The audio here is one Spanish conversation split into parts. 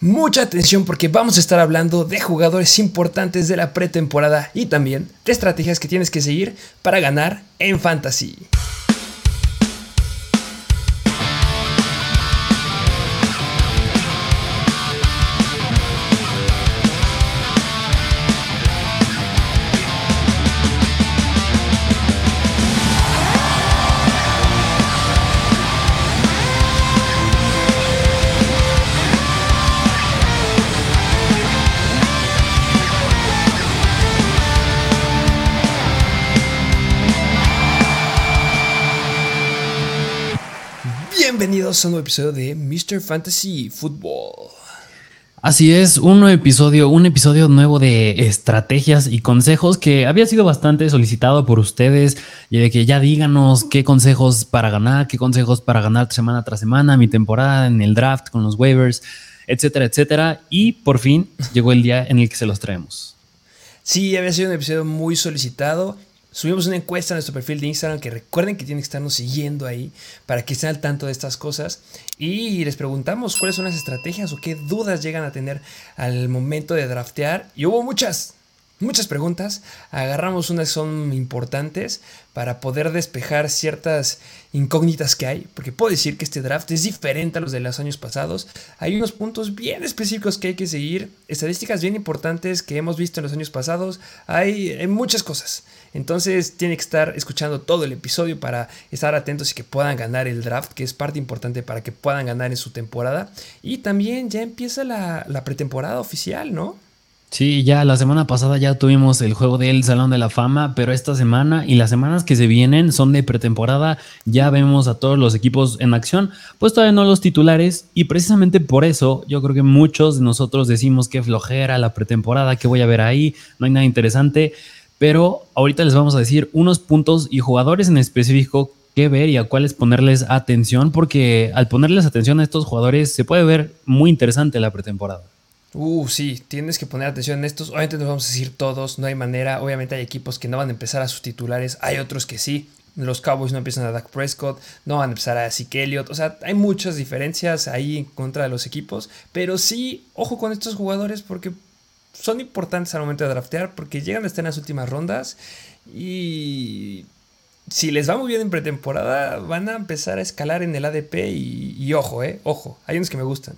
Mucha atención porque vamos a estar hablando de jugadores importantes de la pretemporada y también de estrategias que tienes que seguir para ganar en fantasy. Bienvenidos a un nuevo episodio de Mr. Fantasy Football. Así es, un nuevo episodio, un episodio nuevo de estrategias y consejos que había sido bastante solicitado por ustedes y de que ya díganos qué consejos para ganar, qué consejos para ganar semana tras semana, mi temporada en el draft con los waivers, etcétera, etcétera. Y por fin llegó el día en el que se los traemos. Sí, había sido un episodio muy solicitado Subimos una encuesta en nuestro perfil de Instagram que recuerden que tienen que estarnos siguiendo ahí para que estén al tanto de estas cosas. Y les preguntamos cuáles son las estrategias o qué dudas llegan a tener al momento de draftear. Y hubo muchas, muchas preguntas. Agarramos unas que son importantes para poder despejar ciertas incógnitas que hay. Porque puedo decir que este draft es diferente a los de los años pasados. Hay unos puntos bien específicos que hay que seguir. Estadísticas bien importantes que hemos visto en los años pasados. Hay, hay muchas cosas. Entonces tiene que estar escuchando todo el episodio para estar atentos y que puedan ganar el draft, que es parte importante para que puedan ganar en su temporada. Y también ya empieza la, la pretemporada oficial, ¿no? Sí, ya la semana pasada ya tuvimos el juego del Salón de la Fama, pero esta semana y las semanas que se vienen son de pretemporada. Ya vemos a todos los equipos en acción, pues todavía no los titulares y precisamente por eso yo creo que muchos de nosotros decimos que flojera la pretemporada, que voy a ver ahí, no hay nada interesante, pero ahorita les vamos a decir unos puntos y jugadores en específico que ver y a cuáles ponerles atención, porque al ponerles atención a estos jugadores se puede ver muy interesante la pretemporada. Uh, sí, tienes que poner atención en estos. Obviamente nos vamos a decir todos, no hay manera. Obviamente hay equipos que no van a empezar a sus titulares, hay otros que sí. Los Cowboys no empiezan a Dak Prescott, no van a empezar a Zeke Elliott. O sea, hay muchas diferencias ahí en contra de los equipos. Pero sí, ojo con estos jugadores porque son importantes al momento de draftear porque llegan a estar en las últimas rondas y si les va muy bien en pretemporada van a empezar a escalar en el ADP y, y ojo, eh, ojo, hay unos que me gustan.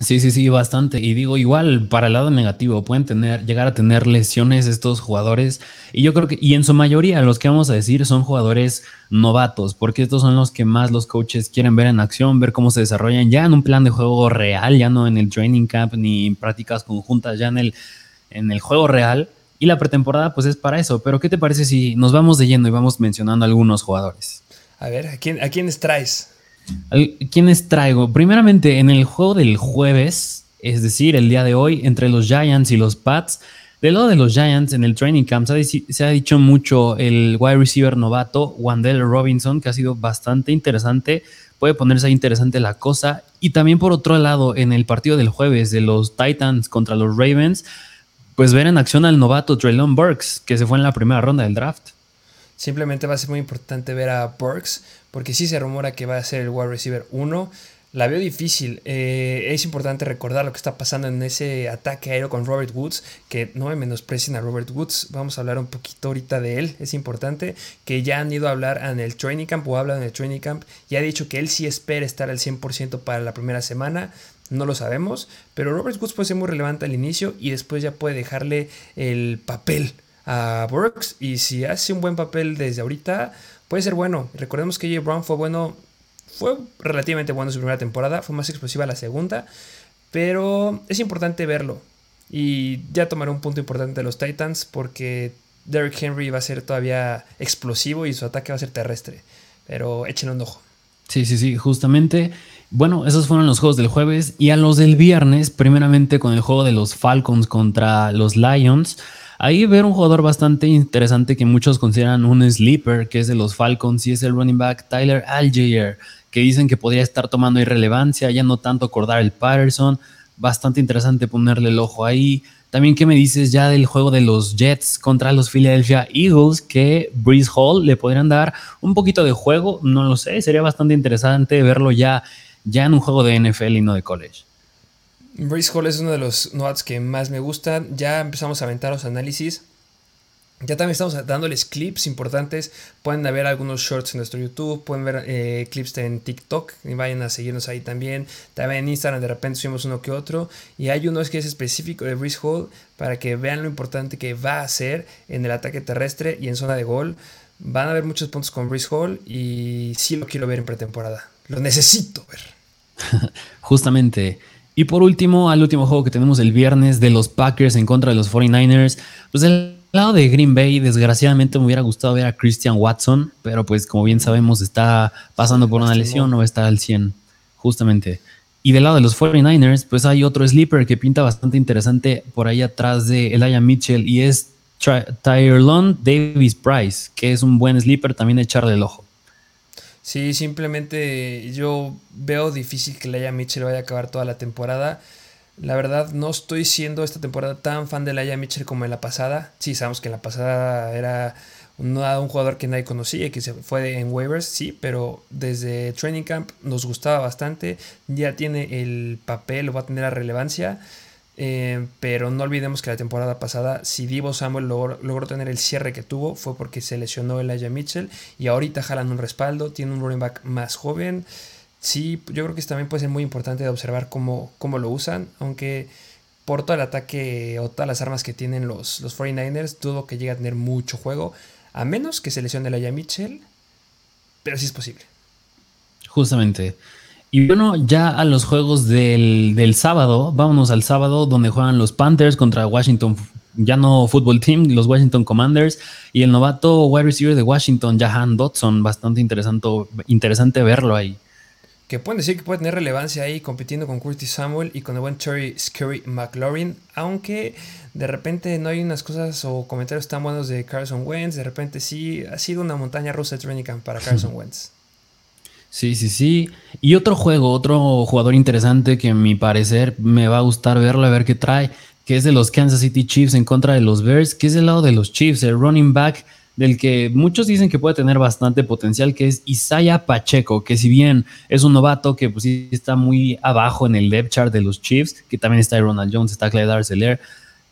Sí, sí, sí, bastante. Y digo, igual para el lado negativo, pueden tener, llegar a tener lesiones estos jugadores. Y yo creo que, y en su mayoría, los que vamos a decir son jugadores novatos, porque estos son los que más los coaches quieren ver en acción, ver cómo se desarrollan ya en un plan de juego real, ya no en el training camp ni en prácticas conjuntas, ya en el, en el juego real. Y la pretemporada, pues es para eso. Pero, ¿qué te parece si nos vamos de y vamos mencionando algunos jugadores? A ver, ¿a, quién, a quiénes traes? ¿Quiénes traigo? Primeramente, en el juego del jueves, es decir, el día de hoy, entre los Giants y los Pats. Del lado de los Giants, en el training camp se ha, dicho mucho el wide receiver novato, Wandell Robinson, que ha sido bastante interesante. Puede ponerse interesante la cosa. Y también por otro lado, en el partido del jueves de los Titans contra los Ravens, pues ver en acción al novato Traylon Burks, que se fue en la primera ronda del draft. Simplemente va a ser muy importante ver a Burks porque sí se rumora que va a ser el wide receiver 1. La veo difícil. Eh, es importante recordar lo que está pasando en ese ataque aéreo con Robert Woods. Que no me menosprecien a Robert Woods. Vamos a hablar un poquito ahorita de él. Es importante que ya han ido a hablar en el training camp o hablan en el training camp. Y ha dicho que él sí espera estar al 100% para la primera semana. No lo sabemos. Pero Robert Woods puede ser muy relevante al inicio y después ya puede dejarle el papel a Burks. Y si hace un buen papel desde ahorita puede ser bueno. Recordemos que J. Brown fue bueno, fue relativamente bueno en su primera temporada, fue más explosiva la segunda, pero es importante verlo. Y ya tomaré un punto importante de los Titans porque Derrick Henry va a ser todavía explosivo y su ataque va a ser terrestre. Pero échenle un ojo. Sí, sí, sí, justamente. Bueno, esos fueron los juegos del jueves y a los del viernes, primeramente con el juego de los Falcons contra los Lions. Ahí ver un jugador bastante interesante que muchos consideran un sleeper, que es de los Falcons, y es el running back Tyler Algier, que dicen que podría estar tomando irrelevancia, ya no tanto acordar el Patterson. Bastante interesante ponerle el ojo ahí. También, ¿qué me dices ya del juego de los Jets contra los Philadelphia Eagles? Que Breeze Hall le podrían dar un poquito de juego, no lo sé, sería bastante interesante verlo ya, ya en un juego de NFL y no de college. Brace Hall es uno de los nods que más me gustan. Ya empezamos a aventar los análisis. Ya también estamos dándoles clips importantes. Pueden ver algunos shorts en nuestro YouTube, pueden ver eh, clips en TikTok y vayan a seguirnos ahí también. También en Instagram de repente subimos uno que otro. Y hay uno que es específico de Breeze Hall para que vean lo importante que va a hacer en el ataque terrestre y en zona de gol. Van a haber muchos puntos con Breeze Hall y sí lo quiero ver en pretemporada. Lo necesito ver. Justamente. Y por último, al último juego que tenemos el viernes de los Packers en contra de los 49ers. Pues el lado de Green Bay, desgraciadamente me hubiera gustado ver a Christian Watson, pero pues como bien sabemos está pasando por una lesión, no está al 100, justamente. Y del lado de los 49ers, pues hay otro sleeper que pinta bastante interesante por ahí atrás de Elijah Mitchell y es Tyrone Davis Price, que es un buen sleeper, también echarle el ojo. Sí, simplemente yo veo difícil que Elijah Mitchell vaya a acabar toda la temporada. La verdad, no estoy siendo esta temporada tan fan de Laia Mitchell como en la pasada. Sí, sabemos que en la pasada era un, un jugador que nadie conocía y que se fue en waivers, sí, pero desde Training Camp nos gustaba bastante. Ya tiene el papel, va a tener la relevancia. Eh, pero no olvidemos que la temporada pasada, si Divo Samuel logró, tener el cierre que tuvo, fue porque se lesionó Elijah Mitchell y ahorita jalan un respaldo, tiene un running back más joven sí, yo creo que también puede ser muy importante de observar cómo, cómo lo usan, aunque por todo el ataque o todas las armas que tienen los, los 49ers, dudo que llegue a tener mucho juego, a menos que se lesione la Mitchell, pero sí es posible. Justamente. Y bueno, ya a los juegos del, del, sábado, vámonos al sábado donde juegan los Panthers contra Washington, ya no Football Team, los Washington Commanders. Y el novato wide receiver de Washington, Jahan Dodson, bastante interesante, interesante verlo ahí. Que pueden decir que puede tener relevancia ahí compitiendo con Curtis Samuel y con el buen Terry Scary McLaurin, aunque de repente no hay unas cosas o comentarios tan buenos de Carson Wentz, de repente sí ha sido una montaña rusa de training camp para Carson Wentz. Sí, sí, sí. Y otro juego, otro jugador interesante que a mi parecer me va a gustar verlo, a ver qué trae, que es de los Kansas City Chiefs en contra de los Bears, que es del lado de los Chiefs, el running back del que muchos dicen que puede tener bastante potencial, que es Isaiah Pacheco, que si bien es un novato que pues sí está muy abajo en el depth chart de los Chiefs, que también está Ronald Jones, está Clyde Arcelor,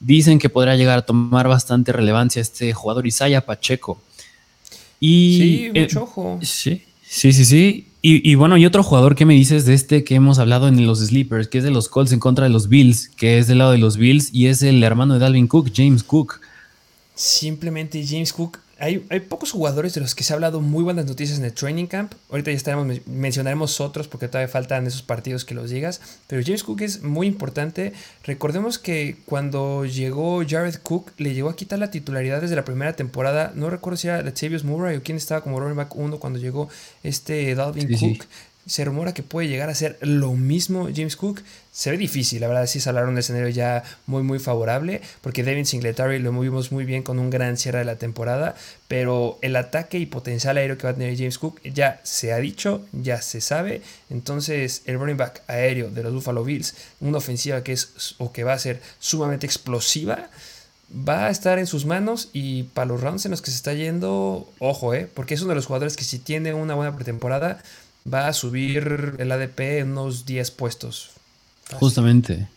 dicen que podrá llegar a tomar bastante relevancia este jugador Isaiah Pacheco. Y, sí, eh, mucho ojo. Sí, sí, sí, sí. Y, bueno, y otro jugador que me dices de este que hemos hablado en los Sleepers, que es de los Colts en contra de los Bills, que es del lado de los Bills y es el hermano de Dalvin Cook, James Cook. Simplemente James Cook hay, pocos jugadores de los que se ha hablado muy buenas noticias en el training camp. Ahorita ya estaremos, mencionaremos otros porque todavía faltan esos partidos que los digas. Pero James Cook es muy importante. Recordemos que cuando llegó Jared Cook, le llegó a quitar la titularidad desde la primera temporada. No recuerdo si era Latavius Murray o quién estaba como running back 1 cuando llegó este Dalvin Cook. Se rumora que puede llegar a ser lo mismo James Cook. Se ve difícil, la verdad, sí hablar un escenario ya muy, muy favorable, porque Devin Singletary lo movimos muy bien con un gran cierre de la temporada, pero el ataque y potencial aéreo que va a tener James Cook ya se ha dicho, ya se sabe. Entonces, el running back aéreo de los Buffalo Bills, una ofensiva que es o que va a ser sumamente explosiva, va a estar en sus manos y para los rounds en los que se está yendo, ojo, eh, porque es uno de los jugadores que si tiene una buena pretemporada, va a subir el ADP unos 10 puestos. Justamente.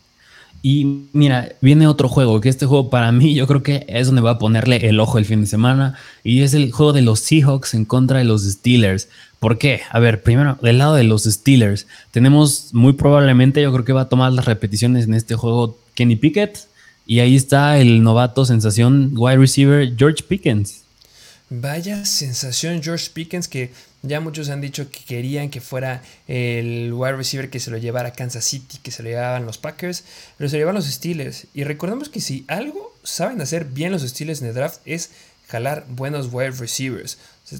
Y mira, viene otro juego, que este juego para mí yo creo que es donde va a ponerle el ojo el fin de semana, y es el juego de los Seahawks en contra de los Steelers. ¿Por qué? A ver, primero, del lado de los Steelers, tenemos muy probablemente, yo creo que va a tomar las repeticiones en este juego Kenny Pickett, y ahí está el novato sensación wide receiver George Pickens. Vaya sensación George Pickens que ya muchos han dicho que querían que fuera el wide receiver que se lo llevara Kansas City, que se lo llevaban los Packers, pero se lo llevan los Steelers. Y recordemos que si algo saben hacer bien los Steelers en el draft es jalar buenos wide receivers.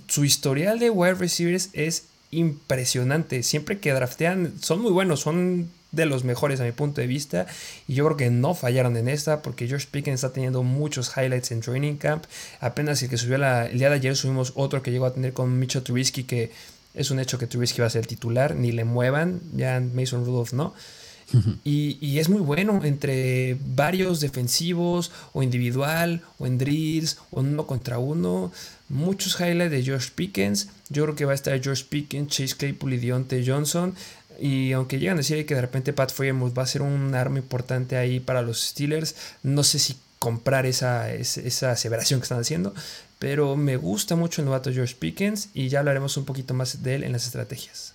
su historial de wide receivers es impresionante. Siempre que draftean son muy buenos, son de los mejores a mi punto de vista. Y yo creo que no fallaron en esta porque George Pickens está teniendo muchos highlights en Training Camp. Apenas el que subió la, el día de ayer subimos otro que llegó a tener con Mitchell Trubisky que es un hecho que Trubisky va a ser el titular, ni le muevan, ya Mason Rudolph no. Y, y, es muy bueno entre varios defensivos o individual o en drills o uno contra uno. Muchos highlights de George Pickens. Yo creo que va a estar George Pickens, Chase Claypool y Deontay Johnson Y aunque llegan a decir que de repente Pat Freiermuth va a ser un arma importante ahí para los Steelers, no sé si comprar esa, esa, aseveración que están haciendo. Pero me gusta mucho el novato George Pickens y ya hablaremos un poquito más de él en las estrategias.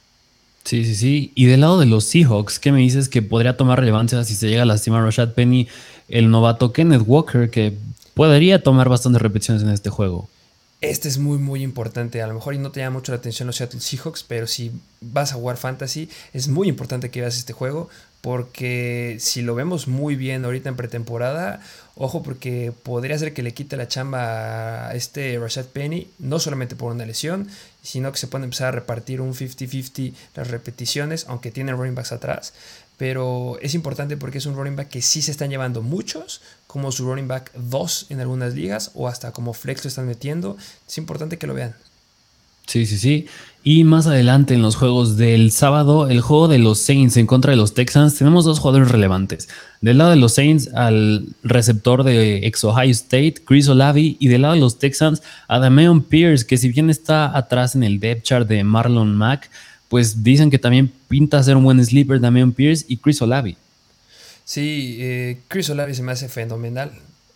Sí, sí, sí. Y del lado de los Seahawks, ¿qué me dices que podría tomar relevancia si se llega a lastimar Rashad Penny, el novato Kenneth Walker, que podría tomar bastantes repeticiones en este juego? Este es muy, muy importante. A lo mejor y no te llama mucho la atención los Seattle Seahawks, pero si vas a jugar fantasy, es muy importante que veas este juego. Porque si lo vemos muy bien ahorita en pretemporada, ojo, porque podría ser que le quite la chamba a este Rashad Penny, no solamente por una lesión, sino que se puede empezar a repartir un 50-50 las repeticiones, aunque tiene running backs atrás. Pero es importante porque es un running back que sí se están llevando muchos, como su running back 2 en algunas ligas, o hasta como flex lo están metiendo. Es importante que lo vean. Sí, sí, sí. Y más adelante en los juegos del sábado, el juego de los Saints en contra de los Texans, tenemos dos jugadores relevantes. Del lado de los Saints, al receptor de ex Ohio State, Chris Olavi, y del lado de los Texans, a Dameon Pierce, que si bien está atrás en el depth chart de Marlon Mack, pues dicen que también pinta ser un buen sleeper Dameon Pierce y Chris Olavi. Sí, eh, Chris Olavi se me hace fenomenal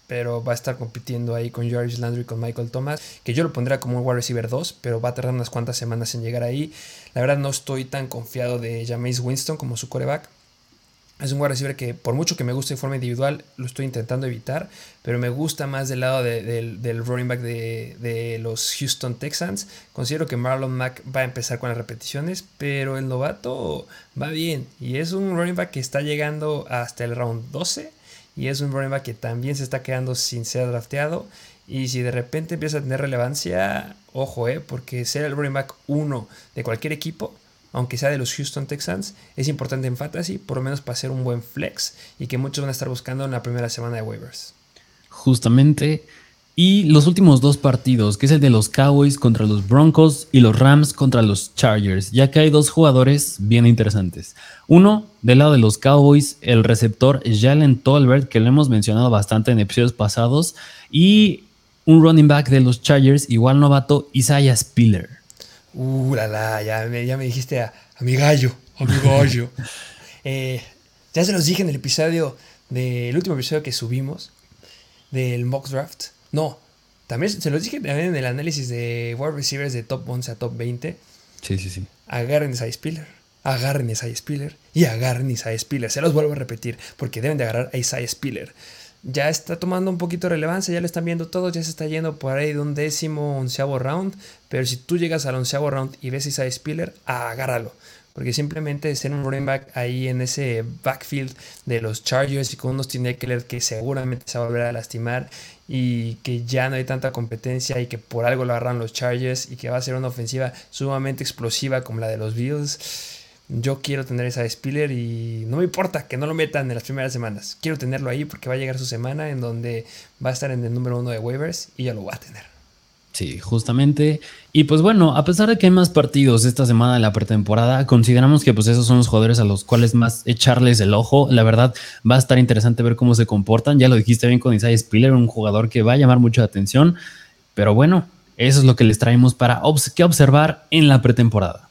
pero va a estar compitiendo ahí con George Landry con Michael Thomas, que yo lo pondría como un wide receiver 2, pero va a tardar unas cuantas semanas en llegar ahí. La verdad no estoy tan confiado de Jameis Winston como su coreback. Es un wide receiver que por mucho que me guste de forma individual, lo estoy intentando evitar, pero me gusta más del lado del running back de, de, los Houston Texans. Considero que Marlon Mack va a empezar con las repeticiones, pero el novato va bien y es un running back que está llegando hasta el round 12 y es un problema que también se está quedando sin ser drafteado. Y si de repente empieza a tener relevancia, ojo, eh, porque ser el running back 1 de cualquier equipo, aunque sea de los Houston Texans, es importante en fantasy, por lo menos para ser un buen flex y que muchos van a estar buscando en la primera semana de waivers. Justamente y los últimos dos partidos, que es el de los Cowboys contra los Broncos y los Rams contra los Chargers, ya que hay dos jugadores bien interesantes. Uno, del lado de los Cowboys, el receptor Jalen Tolbert, que lo hemos mencionado bastante en episodios pasados, y un running back de los Chargers, igual novato, Isaiah Spiller. Uh, la, la, ya me, ya me dijiste a, mi gallo, a mi gallo. Eh, ya se los dije en el episodio, del último episodio que subimos, del mock draft no, también se los dije también en el análisis de wide receivers de top 11 a top 20. Sí, sí, sí. Agarren a Spiller. Agarren a Isaiah Spiller. Y agarren a Isaiah Spiller. Se los vuelvo a repetir. Porque deben de agarrar a Isaiah Spiller. Ya está tomando un poquito de relevancia. Ya lo están viendo todos. Ya se está yendo por ahí de un décimo, onceavo round. Pero si tú llegas al onceavo round y ves a Spiller, agárralo. Porque simplemente ser un running back ahí en ese backfield de los Chargers y con unos Tineckler que seguramente se va a volver a lastimar y que ya no hay tanta competencia y que por algo lo agarran los Chargers y que va a ser una ofensiva sumamente explosiva como la de los Bills. Yo quiero tener esa Spiller y no me importa que no lo metan en las primeras semanas. Quiero tenerlo ahí porque va a llegar su semana en donde va a estar en el número uno de waivers y ya lo va a tener. Sí, justamente. Y pues bueno, a pesar de que hay más partidos esta semana de la pretemporada, consideramos que pues esos son los jugadores a los cuales más echarles el ojo. La verdad, va a estar interesante ver cómo se comportan. Ya lo dijiste bien con Isaiah Spiller, un jugador que va a llamar mucha atención. Pero bueno, eso es lo que les traemos para que observar en la pretemporada.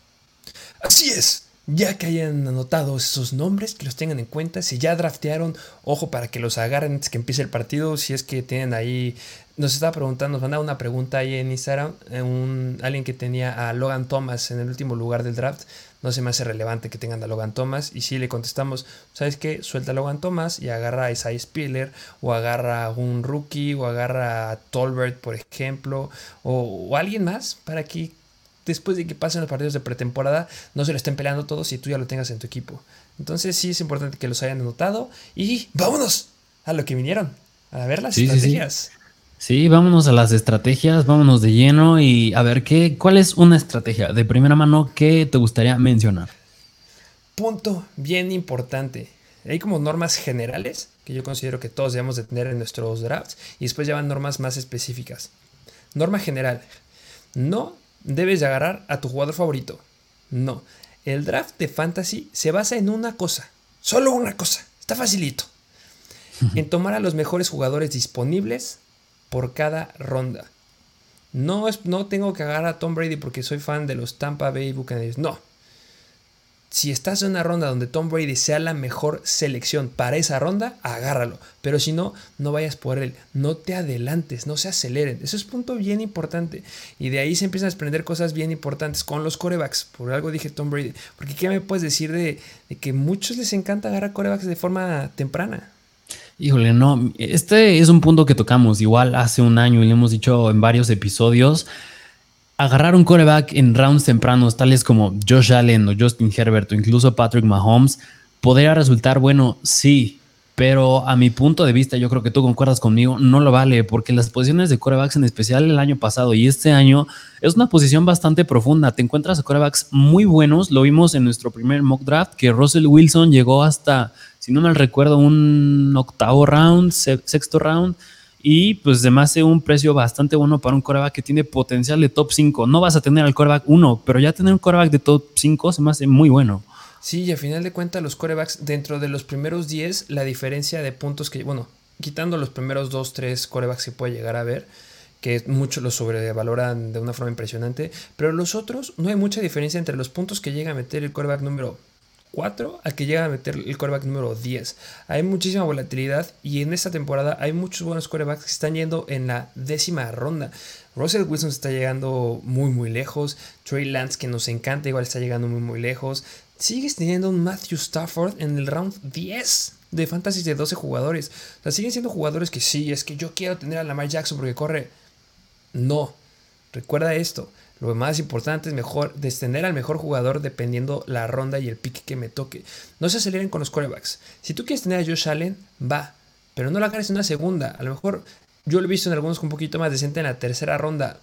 Así es ya que hayan anotado esos nombres, que los tengan en cuenta. Si ya draftearon, ojo para que los agarren antes que empiece el partido. Si es que tienen ahí, nos estaba preguntando, nos mandaba una pregunta ahí en Instagram, eh, un, alguien que tenía a Logan Thomas en el último lugar del draft. No se me hace relevante que tengan a Logan Thomas. Y si le contestamos, ¿sabes qué? Suelta a Logan Thomas y agarra a Isaiah Spiller, o agarra a un rookie, o agarra a Tolbert, por ejemplo, o, o alguien más para que después de que pasen los partidos de pretemporada, no se lo estén peleando todos y tú ya lo tengas en tu equipo. Entonces sí es importante que los hayan anotado y vámonos a lo que vinieron, a ver las estrategias. Sí, vámonos a las estrategias, vámonos de lleno y a ver qué, cuál es una estrategia de primera mano que te gustaría mencionar. Punto bien importante. Hay como normas generales que yo considero que todos debemos de tener en nuestros drafts y después llevan normas más específicas. Norma general. No debes de agarrar a tu jugador favorito. No. El draft de fantasy se basa en una cosa. Solo una cosa. Está facilito. En tomar a los mejores jugadores disponibles por cada ronda. No, es, no tengo que agarrar a Tom Brady porque soy fan de los Tampa Bay Buccaneers. No. Si estás en una ronda donde Tom Brady sea la mejor selección para esa ronda, agárralo. Pero si no, no vayas por él. No te adelantes, no se aceleren. Eso es punto bien importante. Y de ahí se empiezan a desprender cosas bien importantes con los corebacks. Por algo dije Tom Brady. Porque ¿qué me puedes decir de, que muchos les encanta agarrar corebacks de forma temprana? Híjole, no. Este es un punto que tocamos igual hace un año y le hemos dicho en varios episodios agarrar un coreback en rounds tempranos, tales como Josh Allen o Justin Herbert o incluso Patrick Mahomes, podría resultar bueno, sí, pero a mi punto de vista, yo creo que tú concuerdas conmigo, no lo vale, porque las posiciones de corebacks, en especial el año pasado y este año, es una posición bastante profunda. Te encuentras a corebacks muy buenos, lo vimos en nuestro primer mock draft, que Russell Wilson llegó hasta, si no mal recuerdo, un octavo round, sexto round y pues se me hace un precio bastante bueno para un coreback que tiene potencial de top 5. No vas a tener al coreback 1, pero ya tener un coreback de top 5 se me hace muy bueno. Sí, y a final de cuentas los corebacks dentro de los primeros 10, la diferencia de puntos que, bueno, quitando los primeros 2, 3 corebacks que puede llegar a ver, que muchos los sobrevaloran de una forma impresionante, pero los otros no hay mucha diferencia entre los puntos que llega a meter el coreback número 4 al que llega a meter el coreback número 10. Hay muchísima volatilidad y en esta temporada hay muchos buenos corebacks que están yendo en la décima ronda. Russell Wilson está llegando muy muy lejos. Trey Lance que nos encanta igual está llegando muy muy lejos. Sigues teniendo un Matthew Stafford en el round 10 de fantasy de 12 jugadores. O sea, siguen siendo jugadores que sí, es que yo quiero tener a Lamar Jackson porque corre. No. Recuerda esto. Lo más importante es mejor descender al mejor jugador dependiendo la ronda y el pick que me toque. No se aceleren con los corebacks. Si tú quieres tener a Josh Allen, va. Pero no lo agarres en una segunda. A lo mejor yo lo he visto en algunos con un poquito más decente en la tercera ronda.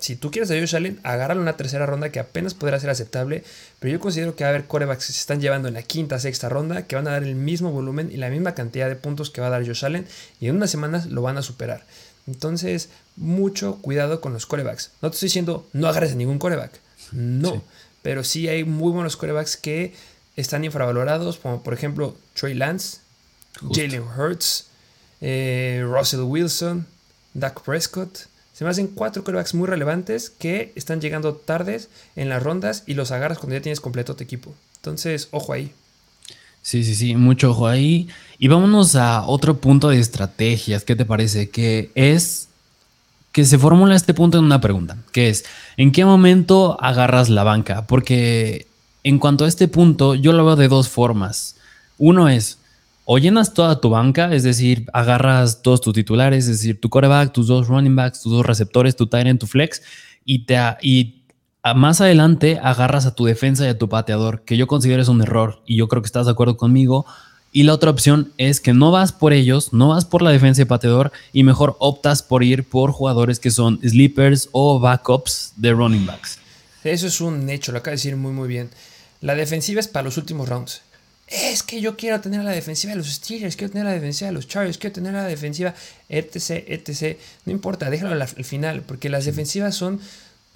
Si tú quieres a Josh Allen, agárralo en una tercera ronda que apenas podrá ser aceptable. Pero yo considero que va a haber corebacks que se están llevando en la quinta, sexta ronda que van a dar el mismo volumen y la misma cantidad de puntos que va a dar Josh Allen. Y en unas semanas lo van a superar. Entonces, mucho cuidado con los corebacks. No te estoy diciendo no agarres a ningún coreback. No. Pero sí hay muy buenos corebacks que están infravalorados, como por ejemplo Trey Lance, Jalen Hurts, eh, Russell Wilson, Dak Prescott. Se me hacen cuatro corebacks muy relevantes que están llegando tardes en las rondas y los agarras cuando ya tienes completo tu equipo. Entonces, ojo ahí. Sí, sí, sí, mucho ojo ahí. Y vámonos a otro punto de estrategias. ¿Qué te parece? Que es que se formula este punto en una pregunta, que es, ¿en qué momento agarras la banca? Porque en cuanto a este punto, yo lo veo de dos formas. Uno es, o llenas toda tu banca, es decir, agarras todos tus titulares, es decir, tu coreback, tus dos running backs, tus dos receptores, tu tight end, tu flex, y, te, más adelante agarras a tu defensa y a tu pateador, que yo considero es un error y yo creo que estás de acuerdo conmigo. Y la otra opción es que no vas por ellos, no vas por la defensa y pateador y mejor optas por ir por jugadores que son sleepers o backups de running backs. Eso es un hecho, lo acaba de decir muy muy bien. La defensiva es para los últimos rounds. Es que yo quiero tener la defensiva de los Steelers, quiero tener la defensiva de los Chargers, quiero tener la defensiva, etc, etc. No importa, déjalo al final, porque las defensivas son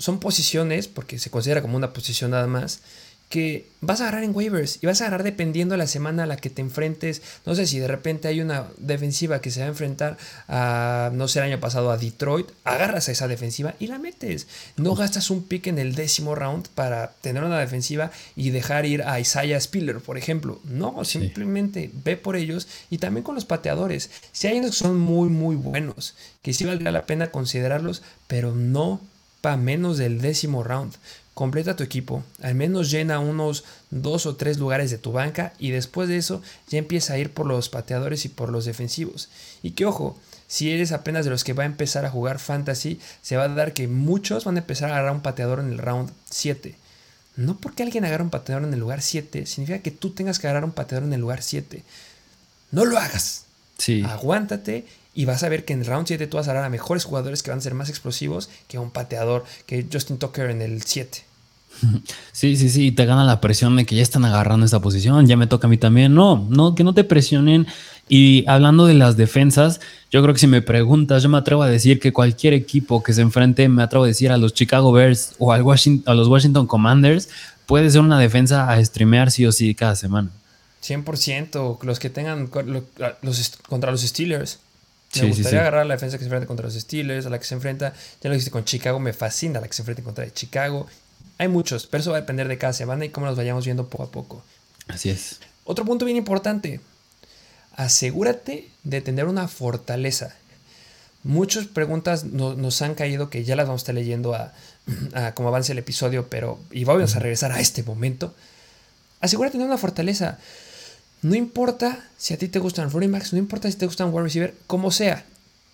son posiciones, porque se considera como una posición nada más, que vas a agarrar en waivers y vas a agarrar dependiendo de la semana a la que te enfrentes. No sé si de repente hay una defensiva que se va a enfrentar a, no sé, el año pasado a Detroit, agarras a esa defensiva y la metes. No gastas un pick en el décimo round para tener una defensiva y dejar ir a Isaiah Spiller, por ejemplo. No, simplemente ve por ellos y también con los pateadores. Si hay unos que son muy, muy buenos, que sí valdría la pena considerarlos, pero no para menos del décimo round. Completa tu equipo, al menos llena unos dos o tres lugares de tu banca y después de eso ya empieza a ir por los pateadores y por los defensivos. Y que ojo, si eres apenas de los que va a empezar a jugar fantasy, se va a dar que muchos van a empezar a agarrar un pateador en el round 7. No porque alguien agarre un pateador en el lugar 7, significa que tú tengas que agarrar un pateador en el lugar 7. No lo hagas. Sí. Aguántate y vas a ver que en el round 7 tú vas a dar a mejores jugadores que van a ser más explosivos que un pateador, que Justin Tucker en el 7. Sí, sí, sí, te gana la presión de que ya están agarrando esta posición, ya me toca a mí también. No, no, que no te presionen. Y hablando de las defensas, yo creo que si me preguntas, yo me atrevo a decir que cualquier equipo que se enfrente, me atrevo a decir a los Chicago Bears o al Washington, a los Washington Commanders, puede ser una defensa a streamear sí o sí cada semana. 100%, los que tengan los, contra los Steelers. Me gustaría agarrar a la defensa que se enfrenta contra los Steelers, a la que se enfrenta, ya lo dijiste con Chicago, me fascina la que se enfrenta contra Chicago. hay muchos, pero eso va a depender de cada semana y cómo los vayamos viendo poco a poco. Así es. Otro punto bien importante, asegúrate de tener una fortaleza. Muchas preguntas nos han caído que ya las vamos a estar leyendo a, a como avance el episodio, pero y vamos a regresar a este momento. Asegúrate de tener una fortaleza. No importa si a ti te gustan running backs, no importa si te gustan wide receiver, como sea.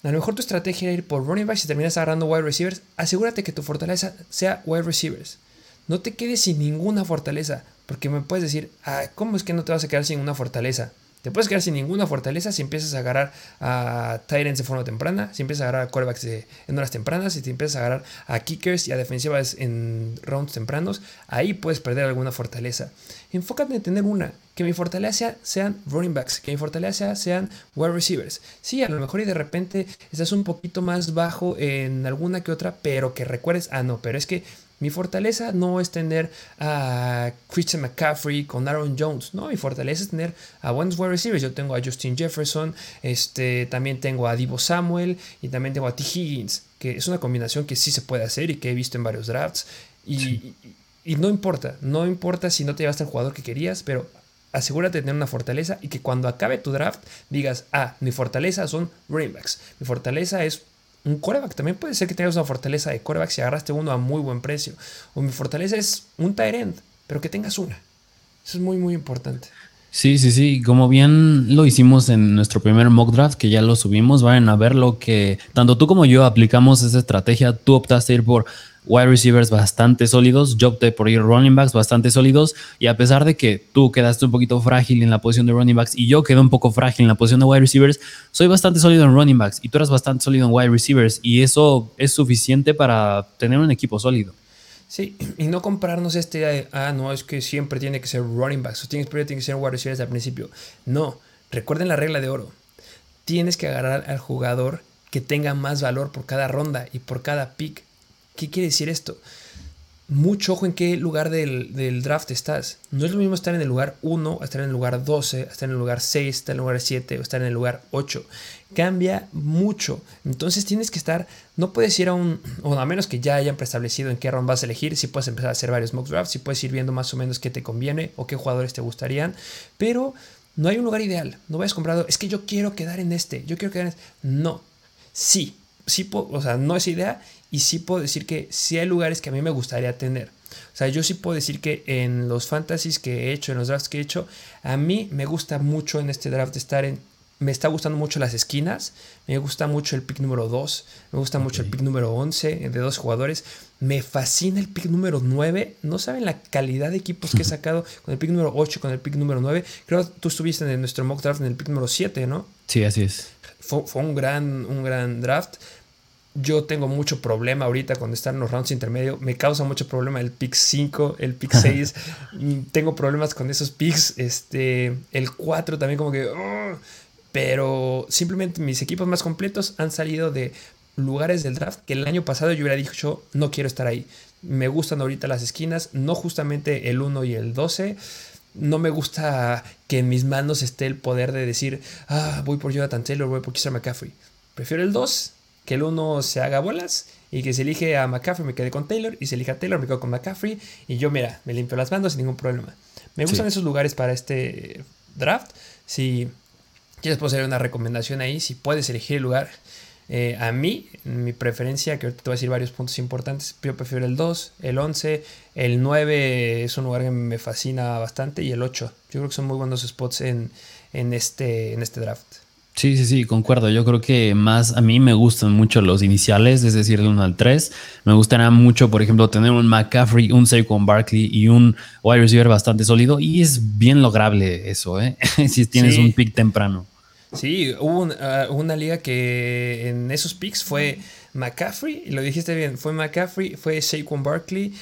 A lo mejor tu estrategia era ir por running backs y terminas agarrando wide receivers. Asegúrate que tu fortaleza sea wide receivers. No te quedes sin ninguna fortaleza, porque me puedes decir, ah, ¿cómo es que no te vas a quedar sin una fortaleza? Te puedes quedar sin ninguna fortaleza si empiezas a agarrar a Tyrants de forma temprana, si empiezas a agarrar a quarterbacks en horas tempranas, si te empiezas a agarrar a kickers y a defensivas en rounds tempranos, ahí puedes perder alguna fortaleza. Enfócate en tener una, que mi fortaleza sean running backs, que mi fortaleza sean wide receivers. Sí, a lo mejor y de repente estás un poquito más bajo en alguna que otra, pero que recuerdes, ah, no, pero es que mi fortaleza no es tener a Christian McCaffrey con Aaron Jones. No, mi fortaleza es tener a buenos wide receivers. Yo tengo a Justin Jefferson, este, también tengo a Divo Samuel y también tengo a T. Higgins, que es una combinación que sí se puede hacer y que he visto en varios drafts. Y, y, no importa, no importa si no te llevaste al jugador que querías, pero asegúrate de tener una fortaleza y que cuando acabe tu draft digas, ah, mi fortaleza son running backs. Mi fortaleza es un coreback. También puede ser que tengas una fortaleza de coreback si agarraste uno a muy buen precio. O mi fortaleza es un tight pero que tengas una. Eso es muy, muy importante. Sí, sí, sí. Como bien lo hicimos en nuestro primer mock draft, que ya lo subimos, vayan a ver lo que tanto tú como yo aplicamos esa estrategia. Tú optaste ir por wide receivers bastante sólidos, yo opté por ir running backs bastante sólidos y a pesar de que tú quedaste un poquito frágil en la posición de running backs y yo quedé un poco frágil en la posición de wide receivers, soy bastante sólido en running backs y tú eres bastante sólido en wide receivers y eso es suficiente para tener un equipo sólido. Sí, y no comprarnos este de, ah, no, es que siempre tiene que ser running backs, o tiene que ser wide receivers al principio. No, recuerden la regla de oro. Tienes que agarrar al jugador que tenga más valor por cada ronda y por cada pick. ¿Qué quiere decir esto? Mucho ojo en qué lugar del, draft estás. No es lo mismo estar en el lugar 1, estar en el lugar 12, estar en el lugar 6, estar en el lugar 7 o estar en el lugar 8. Cambia mucho. Entonces tienes que estar, no puedes ir a un, o a menos que ya hayan preestablecido en qué round vas a elegir, si puedes empezar a hacer varios mock drafts, si puedes ir viendo más o menos qué te conviene o qué jugadores te gustarían, pero no hay un lugar ideal. No vayas comprado, es que yo quiero quedar en este, yo quiero quedar en este. No, sí, sí, o sea, no es idea y sí puedo decir que sí hay lugares que a mí me gustaría tener. O sea, yo sí puedo decir que en los fantasies que he hecho, en los drafts que he hecho, a mí me gusta mucho en este draft estar en... Me está gustando mucho las esquinas, me gusta mucho el pick número 2, me gusta mucho el pick número 11 de dos jugadores, me fascina el pick número 9, no saben la calidad de equipos que he sacado con el pick número 8, con el pick número 9, creo que tú estuviste en nuestro mock draft en el pick número 7, ¿no? Sí, así es. Fue, fue un, gran, un gran draft, yo tengo mucho problema ahorita cuando están en los rounds intermedios. Me causa mucho problema el pick 5, el pick 6. Mm, tengo problemas con esos picks. Este, el 4 también como que... pero simplemente mis equipos más completos han salido de lugares del draft que el año pasado yo hubiera dicho no quiero estar ahí. Me gustan ahorita las esquinas, no justamente el 1 y el 12. No me gusta que en mis manos esté el poder de decir, ah, voy por Jonathan Taylor, voy por Kisar McCaffrey. Prefiero el 2 que el uno se haga bolas y que se elige a McCaffrey, me quedé con Taylor, y se elige a Taylor, me quedo con McCaffrey, y yo, mira, me limpio las manos sin ningún problema. Me gustan esos lugares para este draft. Si quieres, puedo hacer una recomendación ahí, si puedes elegir el lugar. Eh, a mí, mi preferencia, que ahorita te voy a decir varios puntos importantes, yo prefiero el 2, el 11, el 9 es un lugar que me fascina bastante, y el 8. Yo creo que son muy buenos spots en, en, este, en este draft. Sí, sí, sí, concuerdo. Yo creo que más a mí me gustan mucho los iniciales, es decir, del 1 al 3. Me gustaría mucho, por ejemplo, tener un McCaffrey, un Saquon Barkley y un wide receiver bastante sólido. Y es bien lograble eso, ¿eh? si tienes un pick temprano. Sí, hubo ah, una liga que en esos picks fue McCaffrey, y lo dijiste bien, fue McCaffrey, fue Saquon Barkley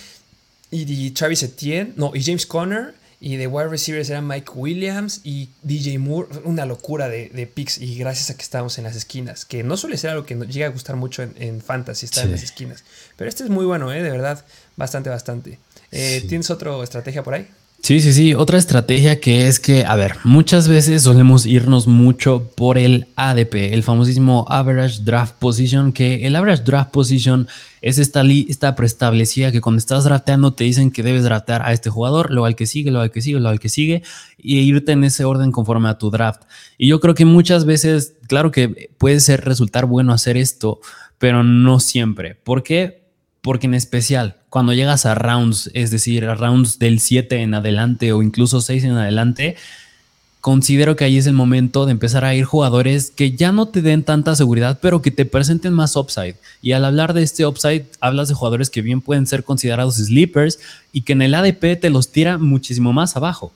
y, y Travis Etienne, no, y James Conner y de wide receivers eran Mike Williams y DJ Moore. Una locura de, de picks. Y gracias a que estábamos en las esquinas. Que no suele ser algo que nos llega a gustar mucho en, fantasy, estar en las esquinas. Pero este es muy bueno, ¿eh? De verdad. Bastante, bastante. Eh, ¿Tienes otra estrategia por ahí? Sí, sí, sí. Otra estrategia que es que, a ver, muchas veces solemos irnos mucho por el ADP, el famosísimo Average Draft Position, que el Average Draft Position es esta lista preestablecida que cuando estás drafteando te dicen que debes draftear a este jugador, luego al que sigue, luego al que sigue, luego al que sigue, y irte en ese orden conforme a tu draft. Y yo creo que muchas veces, claro que puede ser resultar bueno hacer esto, pero no siempre. ¿Por qué? Porque en especial, cuando llegas a rounds, es decir, a rounds del 7 en adelante o incluso 6 en adelante, considero que ahí es el momento de empezar a ir jugadores que ya no te den tanta seguridad, pero que te presenten más upside. Y al hablar de este upside, hablas de jugadores que bien pueden ser considerados sleepers y que en el ADP te los tira muchísimo más abajo.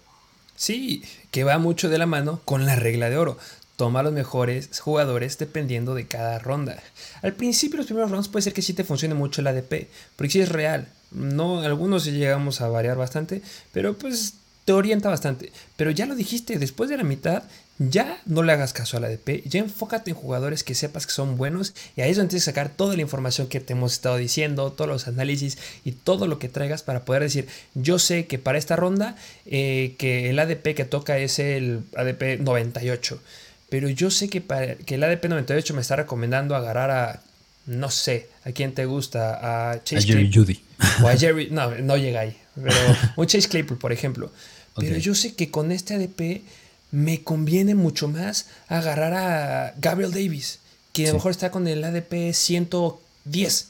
Sí, que va mucho de la mano con la regla de oro toma los mejores jugadores dependiendo de cada ronda. Al principio, los primeros rounds puede ser que sí te funcione mucho el ADP, porque sí es real. No, algunos llegamos a variar bastante, pero pues te orienta bastante. Pero ya lo dijiste, después de la mitad, ya no le hagas caso al ADP, ya enfócate en jugadores que sepas que son buenos y ahí es donde tienes que sacar toda la información que te hemos estado diciendo, todos los análisis y todo lo que traigas para poder decir, yo sé que para esta ronda eh, que el ADP que toca es el ADP 98 pero yo sé que, para, que el ADP 98 me está recomendando agarrar a, no sé, a quién te gusta, a Chase Jerry Judy. O a Jerry, no, no llega ahí, pero un Chase Claypool, por ejemplo. Pero yo sé que con este ADP me conviene mucho más agarrar a Gabriel Davis, que a lo mejor está con el ADP 110.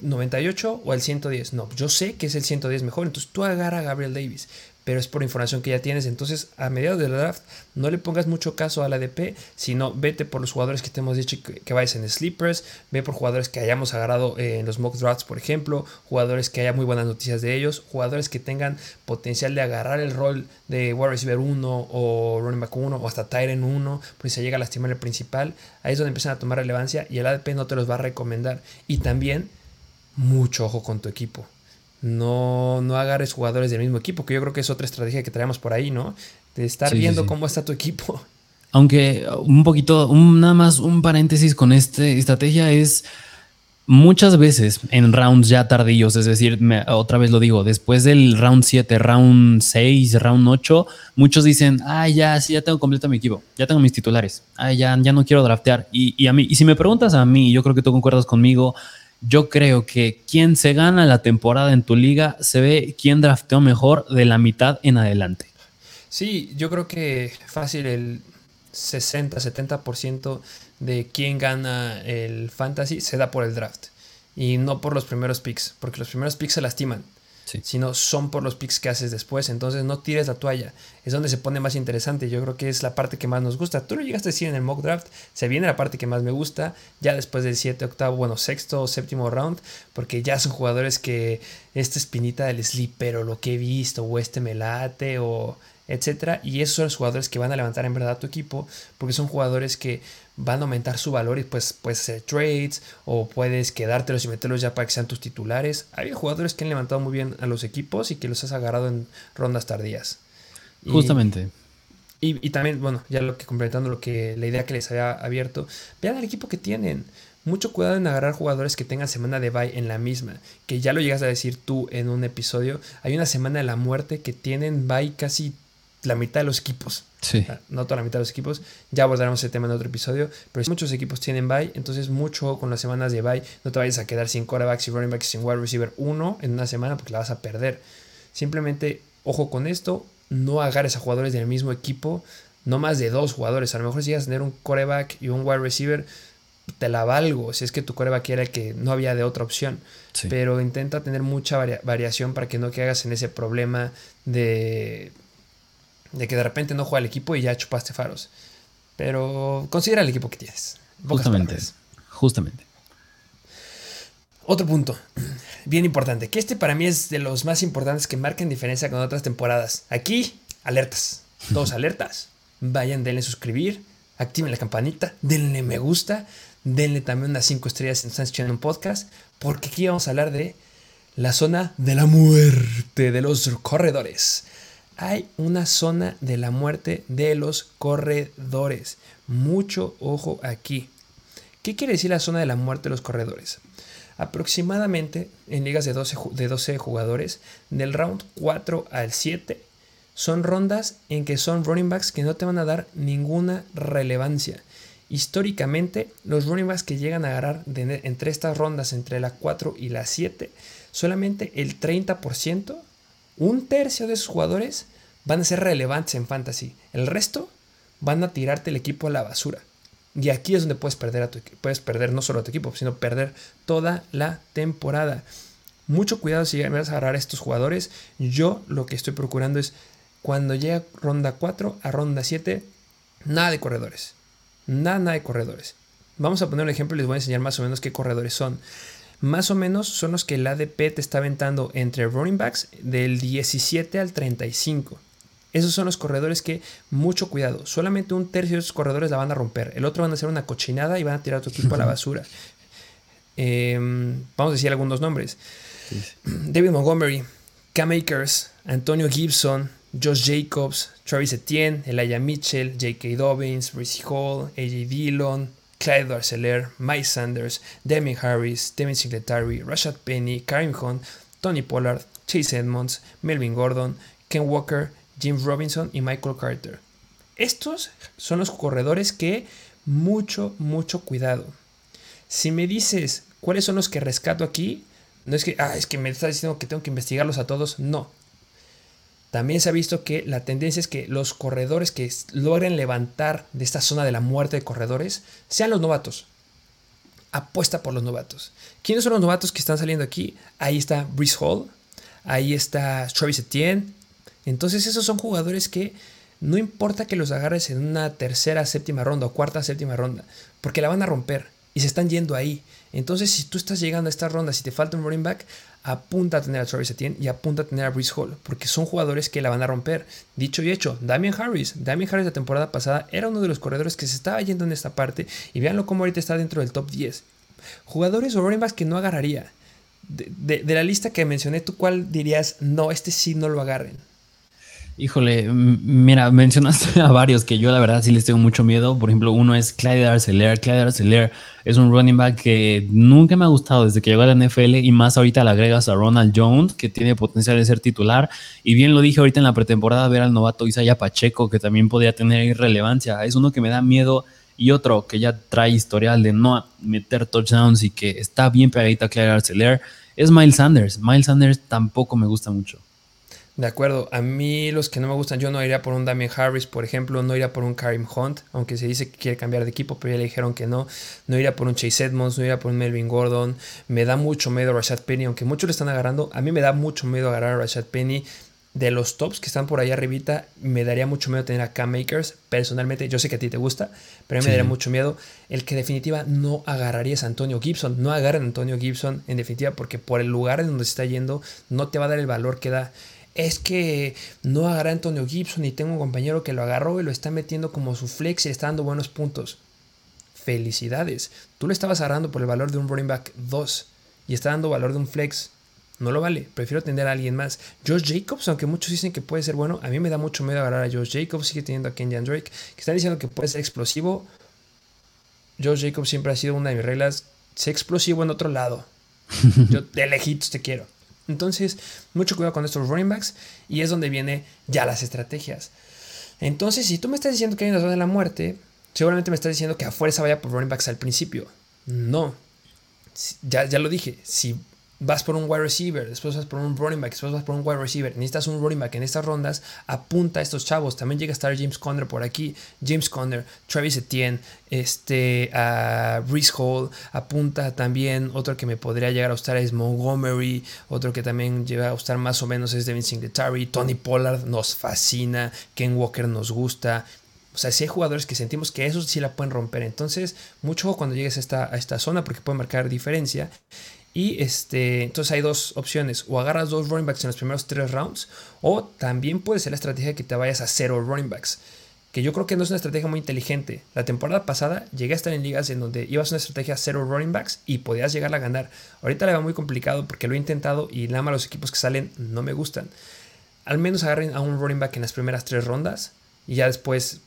98 o el 110. No, yo sé que es el 110 mejor. Entonces tú agarra a Gabriel Davis pero es por información que ya tienes. Entonces, a mediados del draft, no le pongas mucho caso al ADP, sino vete por los jugadores que te hemos dicho que, vayas en sleepers, ve por jugadores que hayamos agarrado en los mock drafts, por ejemplo, jugadores que haya muy buenas noticias de ellos, jugadores que tengan potencial de agarrar el rol de wide receiver 1 o running back 1 o hasta Tyrant 1, pues se llega a lastimar el principal, ahí es donde empiezan a tomar relevancia y el ADP no te los va a recomendar. Y también, mucho ojo con tu equipo no, no agarres jugadores del mismo equipo, que yo creo que es otra estrategia que traemos por ahí, ¿no? De estar viendo cómo está tu equipo. Aunque un poquito, nada más un paréntesis con esta estrategia es muchas veces en rounds ya tardíos, es decir, otra vez lo digo, después del round 7, round 6, round 8, muchos dicen, ah, ya, sí, ya tengo completo mi equipo, ya tengo mis titulares, ah, ya, ya no quiero draftear. Y, y, a mí, y si me preguntas a mí, yo creo que tú concuerdas conmigo, yo creo que quien se gana la temporada en tu liga se ve quién drafteó mejor de la mitad en adelante. Sí, yo creo que fácil el 60-70% de quién gana el fantasy se da por el draft y no por los primeros picks, porque los primeros picks se lastiman sino son por los picks que haces después. Entonces no tires la toalla. Es donde se pone más interesante. Yo creo que es la parte que más nos gusta. Tú lo llegaste a decir en el mock draft. Se viene la parte que más me gusta. Ya después del 7, octavo, bueno, sexto o séptimo round. Porque ya son jugadores que esta espinita del sleeper o lo que he visto o este me late o etcétera. Y esos son los jugadores que van a levantar en verdad tu equipo. Porque son jugadores que van a aumentar su valor y pues puedes hacer trades o puedes quedártelos y meterlos ya para que sean tus titulares. Hay jugadores que han levantado muy bien a los equipos y que los has agarrado en rondas tardías. Justamente. Y, también, bueno, ya lo que complementando lo que la idea que les había abierto, vean al equipo que tienen. Mucho cuidado en agarrar jugadores que tengan semana de bye en la misma, que ya lo llegas a decir tú en un episodio. Hay una semana de la muerte que tienen bye casi la mitad de los equipos. Sí. No toda la mitad de los equipos. Ya abordaremos ese tema en otro episodio. Pero muchos equipos tienen bye, entonces mucho con las semanas de bye. No te vayas a quedar sin quarterbacks y running backs sin wide receiver uno en una semana porque la vas a perder. Simplemente, ojo con esto. No agarres a jugadores del mismo equipo. No más de dos jugadores. A lo mejor si vas a tener un quarterback y un wide receiver, te la valgo. Si es que tu quarterback era el que no había de otra opción. Pero intenta tener mucha variación para que no caigas en ese problema de de que de repente no juega el equipo y ya chupaste faros. Pero considera el equipo que tienes. Justamente. Justamente. Otro punto, bien importante, que este para mí es de los más importantes que marcan diferencia con otras temporadas. Aquí, alertas. Todos alertas. Vayan, denle suscribir, activen la campanita, denle me gusta, denle también unas 5 estrellas si están escuchando un podcast, porque aquí vamos a hablar de la zona de la muerte de los corredores hay una zona de la muerte de los corredores. Mucho ojo aquí. ¿Qué quiere decir la zona de la muerte de los corredores? Aproximadamente en ligas de 12, de 12 jugadores, del round 4 al 7, son rondas en que son running backs que no te van a dar ninguna relevancia. Históricamente, los running backs que llegan a agarrar entre estas rondas, entre la 4 y la 7, solamente el 30%, un tercio de esos jugadores van a ser relevantes en fantasy. El resto van a tirarte el equipo a la basura. Y aquí es donde puedes perder, a tu, puedes perder no solo a tu equipo, sino perder toda la temporada. Mucho cuidado si vas a agarrar a estos jugadores. Yo lo que estoy procurando es cuando llega ronda 4 a ronda 7, nada de corredores. Nada, de corredores. Vamos a poner un ejemplo y les voy a enseñar más o menos qué corredores son. Más o menos son los que el ADP te está aventando entre running backs del 17 al 35. Esos son los corredores que, mucho cuidado, solamente un tercio de esos corredores la van a romper. El otro van a hacer una cochinada y van a tirar a tu equipo a la basura. Em, vamos a decir algunos nombres. David Montgomery, Cam Akers, Antonio Gibson, Josh Jacobs, Travis Etienne, Elijah Mitchell, J.K. Dobbins, Brice Hall, A.J. Dillon, Clyde Darceler, Mike Sanders, Demi Harris, Devin Singletary, Rashad Penny, Karim Hunt, Tony Pollard, Chase Edmonds, Melvin Gordon, Ken Walker, Jim Robinson y Michael Carter. Estos son los corredores que mucho, mucho cuidado. Si me dices cuáles son los que rescato aquí, no es que, ah, es que me estás diciendo que tengo que investigarlos a todos, no. También se ha visto que la tendencia es que los corredores que logren levantar de esta zona de la muerte de corredores sean los novatos. Apuesta por los novatos. ¿Quiénes son los novatos que están saliendo aquí? Ahí está Brice Hall, ahí está Travis Etienne. Entonces esos son jugadores que no importa que los agarres en una tercera, séptima ronda o cuarta, séptima ronda, porque la van a romper y se están yendo ahí. Entonces, si tú estás llegando a esta ronda, si te falta un running back, apunta a tener a Travis Etienne y apunta a tener a Brice Hall, porque son jugadores que la van a romper. Dicho y hecho, Damian Harris, Damian Harris la temporada pasada era uno de los corredores que se estaba yendo en esta parte y veanlo como ahorita está dentro del top 10. Jugadores o running que no agarraría. De, de la lista que mencioné, ¿tú cuál dirías, no, este sí no lo agarren? Híjole, mira, mencionaste a varios que yo la verdad sí les tengo mucho miedo. Por ejemplo, uno es Clyde Arcelor. Clyde Arcelor es un running back que nunca me ha gustado desde que llegó a la NFL y más ahorita le agregas a Ronald Jones, que tiene potencial de ser titular. Y bien lo dije ahorita en la pretemporada, ver al novato Isaiah Pacheco, que también podría tener irrelevancia. Es uno que me da miedo y otro que ya trae historial de no meter touchdowns y que está bien pegadita a Clyde Arcelor es Miles Sanders. Miles Sanders tampoco me gusta mucho. De acuerdo, a mí los que no me gustan, yo no iría por un Damian Harris, por ejemplo, no iría por un Karim Hunt, aunque se dice que quiere cambiar de equipo, pero ya le dijeron que no. No iría por un Chase Edmonds, no iría por un Melvin Gordon. Me da mucho miedo a Rashad Penny, aunque muchos le están agarrando. A mí me da mucho miedo agarrar a Rashad Penny. De los tops que están por ahí arribita, me daría mucho miedo tener a Cam Makers. Personalmente, yo sé que a ti te gusta, pero a mí me daría mucho miedo. El que definitiva no agarraría es Antonio Gibson. No agarren a Antonio Gibson, en definitiva, porque por el lugar en donde se está yendo, no te va a dar el valor que da es que no agarra Antonio Gibson y tengo un compañero que lo agarró y lo está metiendo como su flex y le está dando buenos puntos. Felicidades. Tú lo estabas agarrando por el valor de un running back 2 y está dando valor de un flex. No lo vale. Prefiero tener a alguien más. Josh Jacobs, aunque muchos dicen que puede ser bueno, a mí me da mucho miedo agarrar a Josh Jacobs. Sigue teniendo a Kenyan Drake, que están diciendo que puede ser explosivo. Josh Jacobs siempre ha sido una de mis reglas. Sé explosivo en otro lado. Yo de lejitos te quiero. Entonces, mucho cuidado con estos running backs y es donde vienen ya las estrategias. Entonces, si tú me estás diciendo que hay una zona de la muerte, seguramente me estás diciendo que a fuerza vaya por running backs al principio. No. Ya, ya lo dije. Si vas por un wide receiver, después vas por un running back, después vas por un wide receiver, necesitas un running back en estas rondas, apunta a estos chavos. También llega a estar James Conner por aquí, James Conner, Travis Etienne, este, a Reese Hall, apunta también otro que me podría llegar a gustar es Montgomery, otro que también llega a gustar más o menos es Devin Singletary, Tony Pollard nos fascina, Ken Walker nos gusta, o sea, si hay jugadores que sentimos que esos sí la pueden romper. Entonces, mucho cuando llegues a esta, a esta zona porque puede marcar diferencia. Y este, entonces hay dos opciones, o agarras dos running backs en los primeros tres rounds, o también puede ser la estrategia que te vayas a cero running backs, que yo creo que no es una estrategia muy inteligente. La temporada pasada llegué a estar en ligas en donde ibas a una estrategia cero running backs y podías llegar a ganar. Ahorita le va muy complicado porque lo he intentado y nada más los equipos que salen no me gustan. Al menos agarren a un running back en las primeras tres rondas y ya después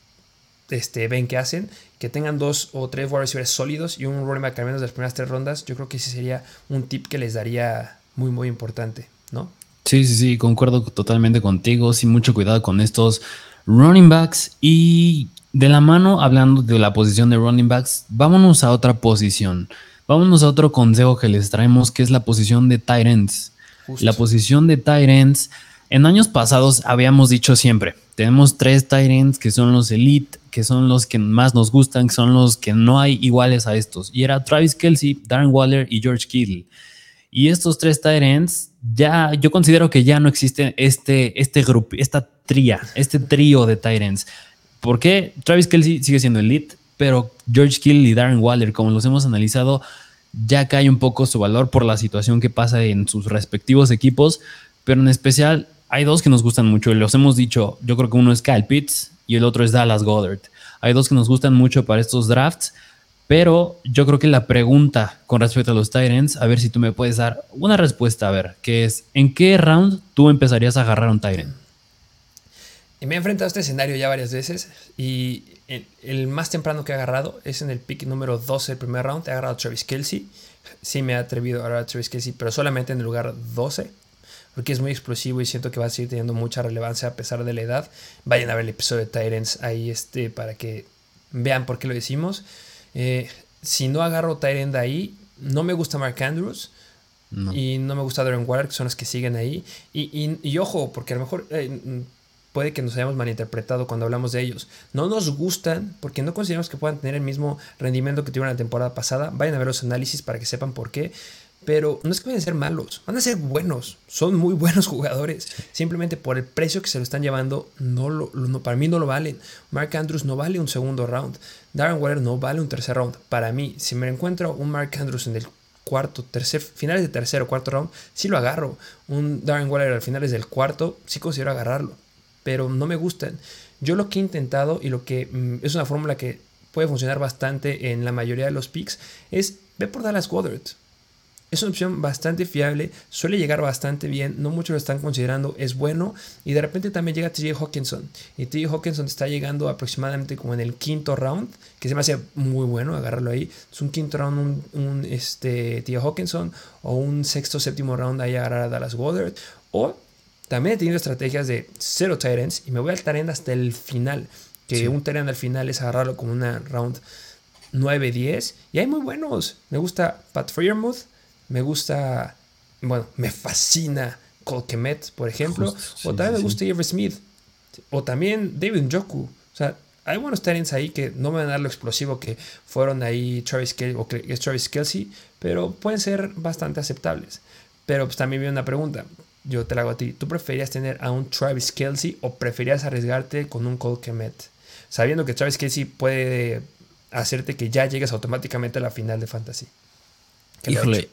este, ven que hacen, que tengan dos o tres wide receivers sólidos y un running back al menos de las primeras tres rondas, yo creo que ese sería un tip que les daría muy, muy importante, ¿no? Sí, sí, sí, concuerdo totalmente contigo. Sí, mucho cuidado con estos running backs. Y de la mano, hablando de la posición de running backs, vámonos a otra posición. Vámonos a otro consejo que les traemos, que es la posición de tight ends. La posición de tight ends. En años pasados habíamos dicho siempre, tenemos tres ends que son los elite, que son los que más nos gustan, que son los que no hay iguales a estos. Y era Travis Kelsey, Darren Waller y George Kittle. Y estos tres ends, ya, yo considero que ya no existe este, este grupo, esta tría, este trío de ends. ¿Por qué? Travis Kelsey sigue siendo elite, pero George Kittle y Darren Waller, como los hemos analizado, ya cae un poco su valor por la situación que pasa en sus respectivos equipos, pero en especial hay dos que nos gustan mucho los hemos dicho. Yo creo que uno es Kyle Pitts y el otro es Dallas Goddard. Hay dos que nos gustan mucho para estos drafts, pero yo creo que la pregunta con respecto a los Tyrants, a ver si tú me puedes dar una respuesta, a ver, que es, ¿en qué round tú empezarías a agarrar un Tyrant? Me he enfrentado a este escenario ya varias veces y el, más temprano que he agarrado es en el pick número 12 del primer round. He agarrado a Travis Kelsey. Sí me he atrevido a agarrar a Travis Kelsey, pero solamente en el lugar 12 porque es muy explosivo y siento que va a seguir teniendo mucha relevancia a pesar de la edad. Vayan a ver el episodio de Tyrants ahí este, para que vean por qué lo decimos. Eh, si no agarro Tyrant ahí, no me gusta Mark Andrews. Y no me gusta Darren Waller, que son los que siguen ahí. Y, y, ojo, porque a lo mejor eh, puede que nos hayamos malinterpretado cuando hablamos de ellos. No nos gustan porque no consideramos que puedan tener el mismo rendimiento que tuvieron la temporada pasada. Vayan a ver los análisis para que sepan por qué. Pero no es que vayan a ser malos, van a ser buenos. Son muy buenos jugadores. Simplemente por el precio que se lo están llevando, no lo, para mí no lo valen. Mark Andrews no vale un segundo round. Darren Waller no vale un tercer round. Para mí, si me encuentro un Mark Andrews en el cuarto, tercer, finales de tercer o cuarto round, sí lo agarro. Un Darren Waller al finales del cuarto, sí considero agarrarlo. Pero no me gustan. Yo lo que he intentado y lo que mm, es una fórmula que puede funcionar bastante en la mayoría de los picks es ve por Dallas Goddard es una opción bastante fiable, suele llegar bastante bien, no muchos lo están considerando, es bueno. Y de repente también llega TJ Hawkinson. Y TJ Hawkinson está llegando aproximadamente como en el quinto round, que se me hace muy bueno agarrarlo ahí. Es un quinto round, un, este, TJ Hawkinson, o un sexto, séptimo round ahí agarrar a Dallas Goddard. O también he tenido estrategias de cero Tyrants y me voy al Tyrant hasta el final. Que un Tyrant al final es agarrarlo como una round 9-10. Y hay muy buenos. Me gusta Pat Freermuth me gusta, bueno, me fascina Colquemet, por ejemplo, o también me gusta Avery Smith, o también David Njoku. O sea, hay buenos talents ahí que no me van a dar lo explosivo que fueron ahí Travis Kelsey, o que es Travis Kelsey, pero pueden ser bastante aceptables. Pero pues también viene una pregunta, yo te la hago a ti. ¿Tú preferías tener a un Travis Kelsey o preferías arriesgarte con un Colquemet? Sabiendo que Travis Kelsey puede hacerte que ya llegues automáticamente a la final de Fantasy. Híjole,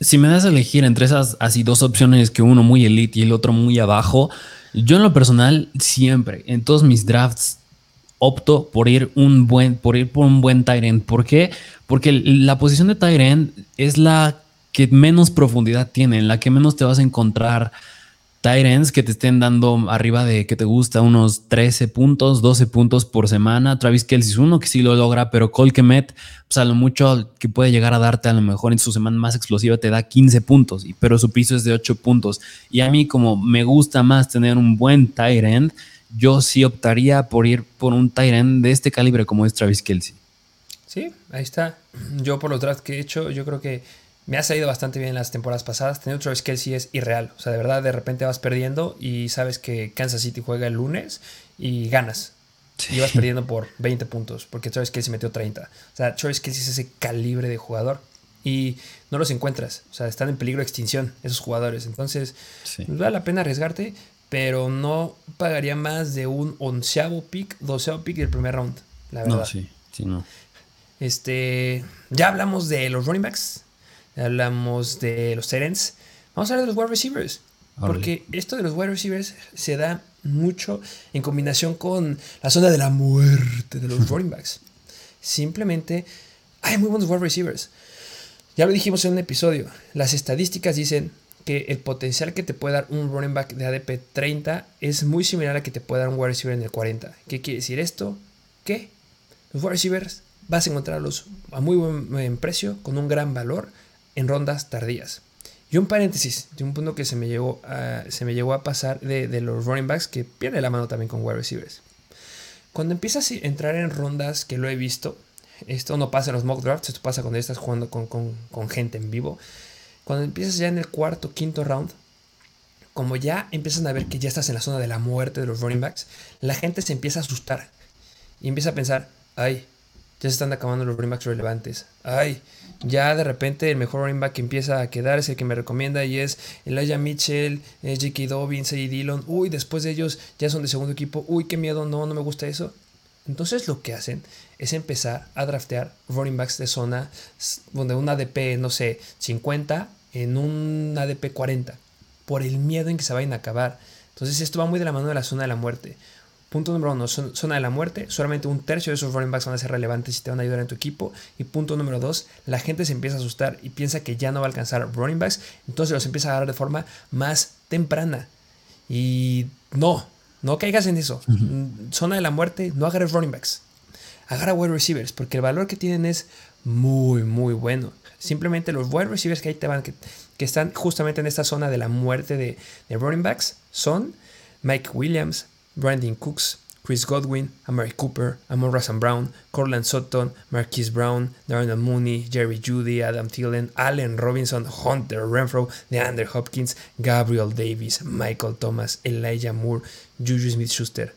si me das a elegir entre esas así dos opciones, que uno muy elite y el otro muy abajo, yo en lo personal siempre, en todos mis drafts, opto por ir, un buen, por, ir por un buen tight end. ¿Por qué? Porque la posición de tight end es la que menos profundidad tiene, en la que menos te vas a encontrar Tyrants que te estén dando arriba de que te gusta unos 13 puntos, 12 puntos por semana. Travis Kelsey es uno que sí lo logra, pero Cole Kemet, pues a lo mucho que puede llegar a darte a lo mejor en su semana más explosiva te da 15 puntos, pero su piso es de 8 puntos. Y a mí como me gusta más tener un buen Tyrant, yo sí optaría por ir por un Tyrant de este calibre como es Travis Kelsey. Sí, ahí está. Yo por los drafts que he hecho, yo creo que me ha salido bastante bien las temporadas pasadas. Tener otro Travis Kelsey es irreal. O sea, de verdad, de repente vas perdiendo y sabes que Kansas City juega el lunes y ganas. Y vas perdiendo por 20 puntos porque Travis Kelsey metió 30. O sea, Travis Kelsey es ese calibre de jugador y no los encuentras. O sea, están en peligro de extinción esos jugadores. Entonces, pues, vale la pena arriesgarte, pero no pagaría más de un onceavo pick, doceavo pick del primer round, la verdad. No, sí, sí, no. Este, ya hablamos de los running backs hablamos de los Terens. Vamos a hablar de los wide receivers. Porque esto de los wide receivers se da mucho en combinación con la zona de la muerte de los running backs. Simplemente hay muy buenos wide receivers. Ya lo dijimos en un episodio. Las estadísticas dicen que el potencial que te puede dar un running back de ADP 30 es muy similar a que te puede dar un wide receiver en el 40. ¿Qué quiere decir esto? que los wide receivers vas a encontrarlos a muy buen precio, con un gran valor, en rondas tardías. Y un paréntesis, de un punto que se me llegó a, se me llegó a pasar de, los running backs, que pierde la mano también con wide receivers. Cuando empiezas a entrar en rondas que lo he visto, esto no pasa en los mock drafts, esto pasa cuando estás jugando con, con gente en vivo. Cuando empiezas ya en el cuarto, quinto round, como ya empiezan a ver que ya estás en la zona de la muerte de los running backs, la gente se empieza a asustar y empieza a pensar, ay, ya se están acabando los running backs relevantes. Ay, ya de repente el mejor running back que empieza a quedar es el que me recomienda y es Elijah Mitchell, eh, J.K. Dobbins, y Dillon. Uy, después de ellos ya son de segundo equipo. Uy, qué miedo, no, no me gusta eso. Entonces lo que hacen es empezar a draftear running backs de zona donde un ADP, no sé, 50 en un ADP 40, por el miedo en que se vayan a acabar. Entonces esto va muy de la mano de la zona de la muerte. Punto número uno, zona de la muerte. Solamente un tercio de esos running backs van a ser relevantes y te van a ayudar en tu equipo. Y punto número dos, la gente se empieza a asustar y piensa que ya no va a alcanzar running backs. Entonces los empieza a agarrar de forma más temprana. Y no, no caigas en eso. Zona de la muerte, no agarres running backs. Agarra wide receivers, porque el valor que tienen es muy, muy bueno. Simplemente los wide receivers que ahí te van, que, están justamente en esta zona de la muerte de, de running backs, son Mike Williams, Brandon Cooks, Chris Godwin, Amari Cooper, Amon Russell Brown, Corland Sutton, Marquise Brown, Darnell Mooney, Jerry Judy, Adam Thielen, Allen Robinson, Hunter Renfro, DeAndre Hopkins, Gabriel Davis, Michael Thomas, Elijah Moore, Juju Smith-Schuster.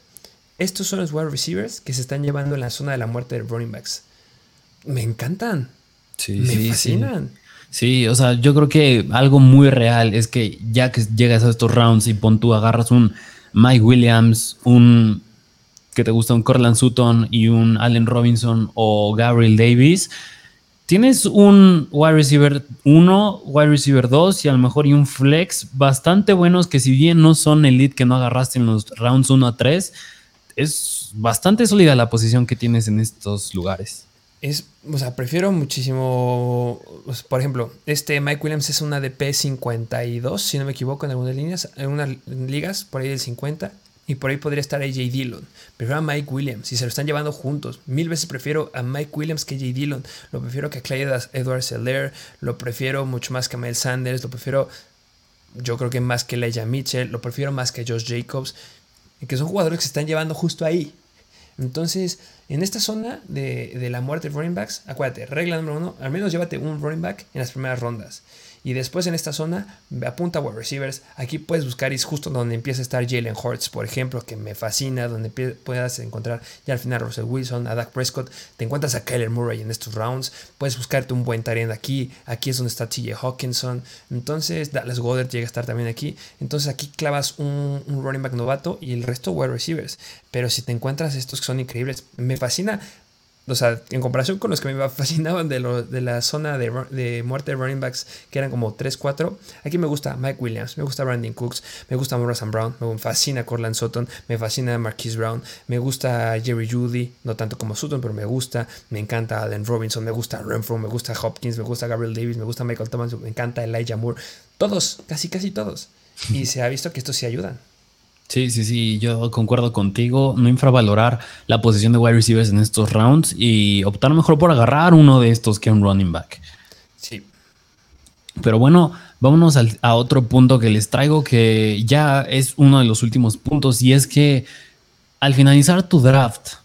Estos son los wide receivers que se están llevando en la zona de la muerte de running backs. Me encantan. Sí, me fascinan. Sí. sí. o sea, yo creo que algo muy real es que ya que llegas a estos rounds y pon tú agarras un Mike Williams, un que te gusta un Corland Sutton y un Allen Robinson o Gabriel Davis, tienes un wide receiver 1, wide receiver 2 y a lo mejor y un flex bastante buenos que si bien no son elite que no agarraste en los rounds 1 a 3, es bastante sólida la posición que tienes en estos lugares. Es, o sea, prefiero muchísimo, por ejemplo, este Mike Williams es una DP 52, si no me equivoco, en algunas líneas, en unas ligas, por ahí del 50, y por ahí podría estar AJ Dillon. Prefiero a Mike Williams, si se lo están llevando juntos. Mil veces prefiero a Mike Williams que AJ Dillon. Lo prefiero que a Clyde Edward Seller, lo prefiero mucho más que a Mel Sanders, lo prefiero, yo creo que más que Leia Mitchell, lo prefiero más que Josh Jacobs, que son jugadores que se están llevando justo ahí. Entonces, en esta zona de, la muerte de running backs, acuérdate, regla número uno, al menos llévate un running back en las primeras rondas. Y después en esta zona, apunta a wide receivers. Aquí puedes buscar y es justo donde empieza a estar Jalen Hurts, por ejemplo, que me fascina, donde puedas encontrar ya al final a Russell Wilson, a Dak Prescott. Te encuentras a Kyler Murray en estos rounds. Puedes buscarte un buen target aquí. Aquí es donde está TJ Hawkinson. Entonces, Dallas Goddard llega a estar también aquí. Entonces, aquí clavas un, un running back novato y el resto wide receivers. Pero si te encuentras estos que son increíbles, me fascina o sea, en comparación con los que me fascinaban de, lo, de la zona de, de, muerte de running backs, que eran como 3-4, aquí me gusta Mike Williams, me gusta Brandon Cooks, me gusta Morrison Brown, me fascina Corland Sutton, me fascina Marquise Brown, me gusta Jerry Judy, no tanto como Sutton, pero me gusta, me encanta Allen Robinson, me gusta Renfro, me gusta Hopkins, me gusta Gabriel Davis, me gusta Michael Thomas, me encanta Elijah Moore, todos, casi casi todos. Y se ha visto que estos sí ayudan. Sí, sí, sí, yo concuerdo contigo. No infravalorar la posición de wide receivers en estos rounds y optar mejor por agarrar uno de estos que un running back. Sí. Pero bueno, vámonos a otro punto que les traigo que ya es uno de los últimos puntos y es que al finalizar tu draft,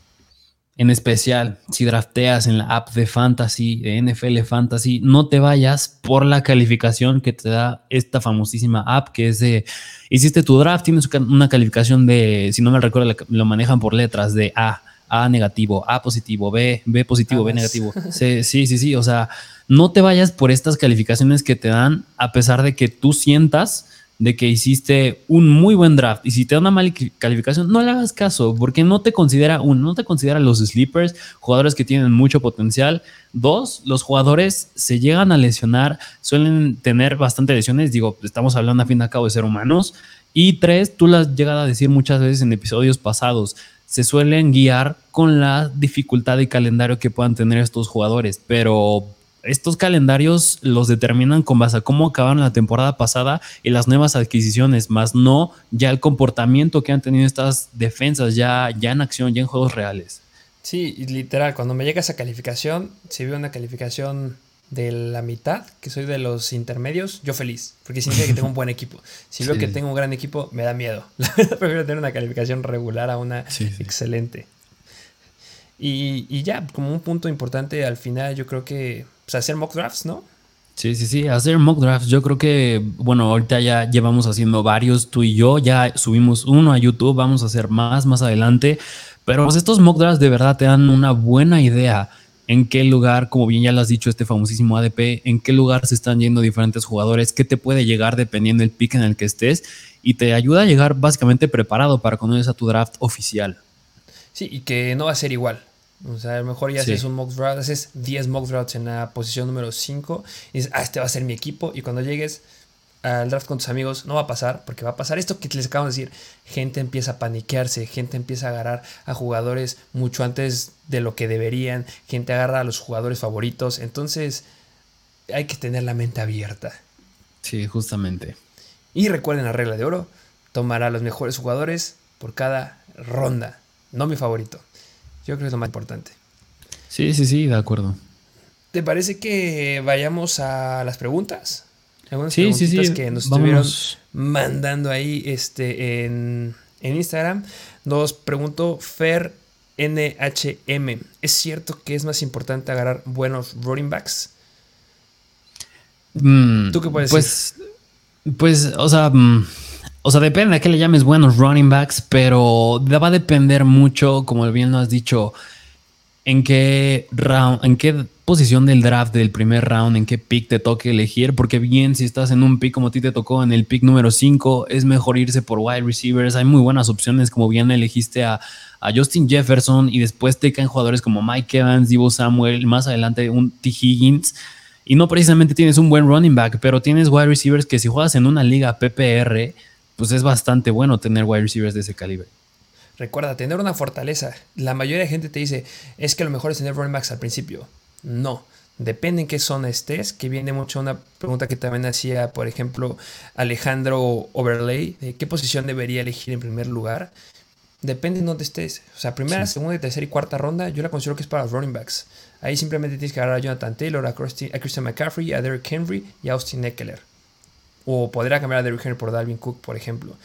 en especial, si drafteas en la app de Fantasy, de NFL Fantasy, no te vayas por la calificación que te da esta famosísima app que es de, hiciste tu draft, tienes una calificación de, si no me recuerdo, lo manejan por letras de A, A negativo, A positivo, B, B positivo, B negativo. Sí, sí, sí, sí, o sea, no te vayas por estas calificaciones que te dan a pesar de que tú sientas de que hiciste un muy buen draft y si te da una mala calificación, no le hagas caso porque no te considera, uno, no te considera los sleepers, jugadores que tienen mucho potencial. Dos, los jugadores se llegan a lesionar, suelen tener bastante lesiones, digo, estamos hablando a fin de cabo de ser humanos. Y tres, tú las has llegado a decir muchas veces en episodios pasados, se suelen guiar con la dificultad y calendario que puedan tener estos jugadores, pero estos calendarios los determinan con base a cómo acabaron la temporada pasada y las nuevas adquisiciones, más no ya el comportamiento que han tenido estas defensas ya, ya en acción, ya en juegos reales. Sí, literal, cuando me llega esa calificación, si veo una calificación de la mitad, que soy de los intermedios, yo feliz, porque significa que tengo un buen equipo. Si veo que tengo un gran equipo, me da miedo. Prefiero tener una calificación regular a una excelente. Y, y, ya, como un punto importante al final, yo creo que pues, hacer mock drafts, ¿no? Sí, sí, sí, hacer mock drafts. Yo creo que, bueno, ahorita ya llevamos haciendo varios, tú y yo, ya subimos uno a YouTube, vamos a hacer más más adelante. Pero pues, estos mock drafts de verdad te dan una buena idea en qué lugar, como bien ya lo has dicho, este famosísimo ADP, en qué lugar se están yendo diferentes jugadores, qué te puede llegar dependiendo del pick en el que estés y te ayuda a llegar básicamente preparado para cuando es a tu draft oficial. Sí, y que no va a ser igual. O sea, a lo mejor ya haces un mock draft, haces 10 mock drafts en la posición número 5 y dices, ah, este va a ser mi equipo. Y cuando llegues al draft con tus amigos, no va a pasar, porque va a pasar esto que les acabo de decir. Gente empieza a paniquearse, gente empieza a agarrar a jugadores mucho antes de lo que deberían, gente agarra a los jugadores favoritos. Entonces, hay que tener la mente abierta. Sí, justamente. Y recuerden la regla de oro: tomar a los mejores jugadores por cada ronda, no mi favorito. Yo creo que es lo más importante. Sí, sí, sí, de acuerdo. ¿Te parece que vayamos a las preguntas? Algunas sí, sí, sí. que nos estuvieron mandando ahí este, en, Instagram. Nos preguntó Fer NHM. ¿Es cierto que es más importante agarrar buenos running backs? Mm, ¿Tú qué puedes pues, decir? Pues, o sea, mm, o sea, depende a qué le llames buenos running backs, pero va a depender mucho, como bien lo has dicho, en qué round, en qué posición del draft del primer round, en qué pick te toque elegir, porque bien si estás en un pick como a ti te tocó en el pick número 5, es mejor irse por wide receivers, hay muy buenas opciones, como bien elegiste a, Justin Jefferson y después te caen jugadores como Mike Evans, Divo Samuel, más adelante un T. Higgins, y no precisamente tienes un buen running back, pero tienes wide receivers que si juegas en una liga PPR, pues es bastante bueno tener wide receivers de ese calibre. Recuerda, tener una fortaleza. La mayoría de gente te dice, es que lo mejor es tener running backs al principio. No, depende en qué zona estés, que viene mucho una pregunta que también hacía, por ejemplo, Alejandro Overlay, de qué posición debería elegir en primer lugar. Depende en dónde estés. O sea, primera, segunda, tercera y cuarta ronda, yo la considero que es para los running backs. Ahí simplemente tienes que agarrar a Jonathan Taylor, a, Christian McCaffrey, a Derrick Henry y a Austin Eckler. O podría cambiar a Derrick Henry por Dalvin Cook, por ejemplo.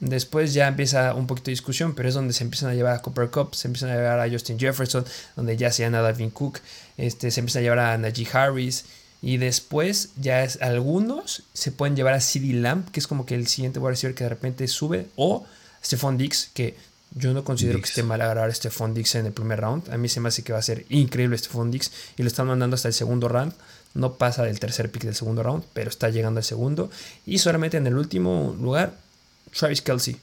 Después ya empieza un poquito de discusión, pero es donde se empiezan a llevar a Cooper Cup, se empiezan a llevar a Justin Jefferson, donde ya se llama a Dalvin Cook, este, se empieza a llevar a Najee Harris. Y después ya es, algunos se pueden llevar a CD Lamb, que es como que el siguiente wide receiver que de repente sube, o Stephon Dix, que yo no considero que esté mal agarrar a Stephon Dix en el primer round. A mí se me hace que va a ser increíble Stephon Dix y lo están mandando hasta el segundo round. No pasa del tercer pick del segundo round, pero está llegando al segundo. Y solamente en el último lugar Travis Kelsey.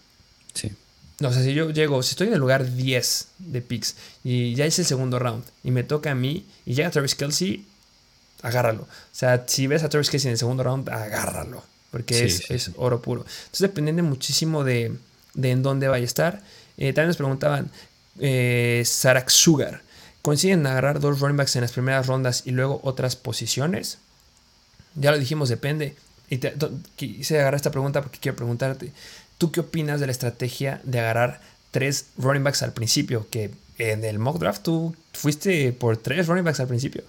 Sí. No sé, si yo llego, si estoy en el lugar 10 de picks y ya es el segundo round y me toca a mí y llega Travis Kelsey, agárralo. O sea, si ves a Travis Kelsey en el segundo round, agárralo. Porque es, oro puro. Entonces, depende muchísimo de, en dónde vaya a estar. Eh, también nos preguntaban, eh, Sarak Sugar, ¿consiguen agarrar dos running backs en las primeras rondas y luego otras posiciones? Ya lo dijimos, depende. Y te, quise agarrar esta pregunta porque quiero preguntarte, ¿tú qué opinas de la estrategia de agarrar tres running backs al principio? Que en el mock draft tú fuiste por tres running backs al principio.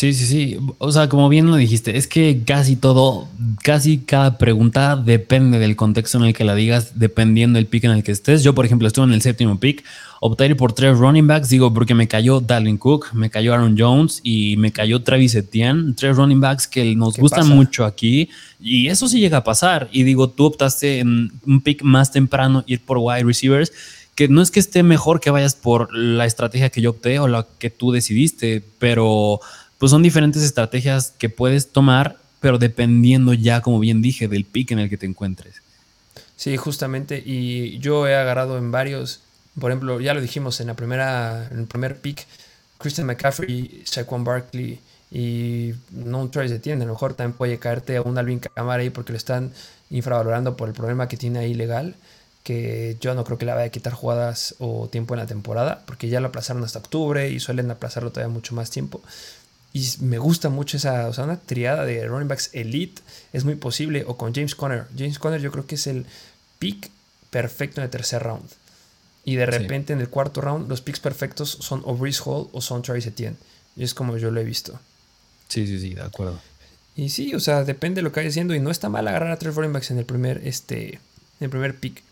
Sí, sí, sí. O sea, como bien lo dijiste, es que casi todo, casi cada pregunta depende del contexto en el que la digas, dependiendo del pick en el que estés. Yo, por ejemplo, estuve en el séptimo pick, opté por tres running backs, digo, porque me cayó Dalvin Cook, me cayó Aaron Jones y me cayó Travis Etienne, tres running backs que nos gustan mucho aquí. Y eso sí llega a pasar. Y digo, tú optaste en un pick más temprano, ir por wide receivers que no es que esté mejor que vayas por la estrategia que yo opté o la que tú decidiste, pero pues son diferentes estrategias que puedes tomar, pero dependiendo ya, como bien dije, del pick en el que te encuentres. Sí, justamente. Y yo he agarrado en varios, por ejemplo, ya lo dijimos en la primera, en el primer pick, Christian McCaffrey, Shaquan Barkley y no un Travis Etienne. A lo mejor también puede caerte a un Alvin Kamara ahí porque lo están infravalorando por el problema que tiene ahí legal. Que yo no creo que le vaya a quitar jugadas o tiempo en la temporada, porque ya lo aplazaron hasta octubre y suelen aplazarlo todavía mucho más tiempo. Y me gusta mucho esa, o sea, una triada de running backs elite es muy posible. O con James Conner. James Conner yo creo que es el pick perfecto en el tercer round. Y de repente en el cuarto round los picks perfectos son o Breeze Hall o son Travis Etienne. Y es como yo lo he visto. Sí, sí, sí, de acuerdo. Y sí, o sea, depende de lo que vaya haciendo. Y no está mal agarrar a tres running backs en el primer, este, en el primer pick.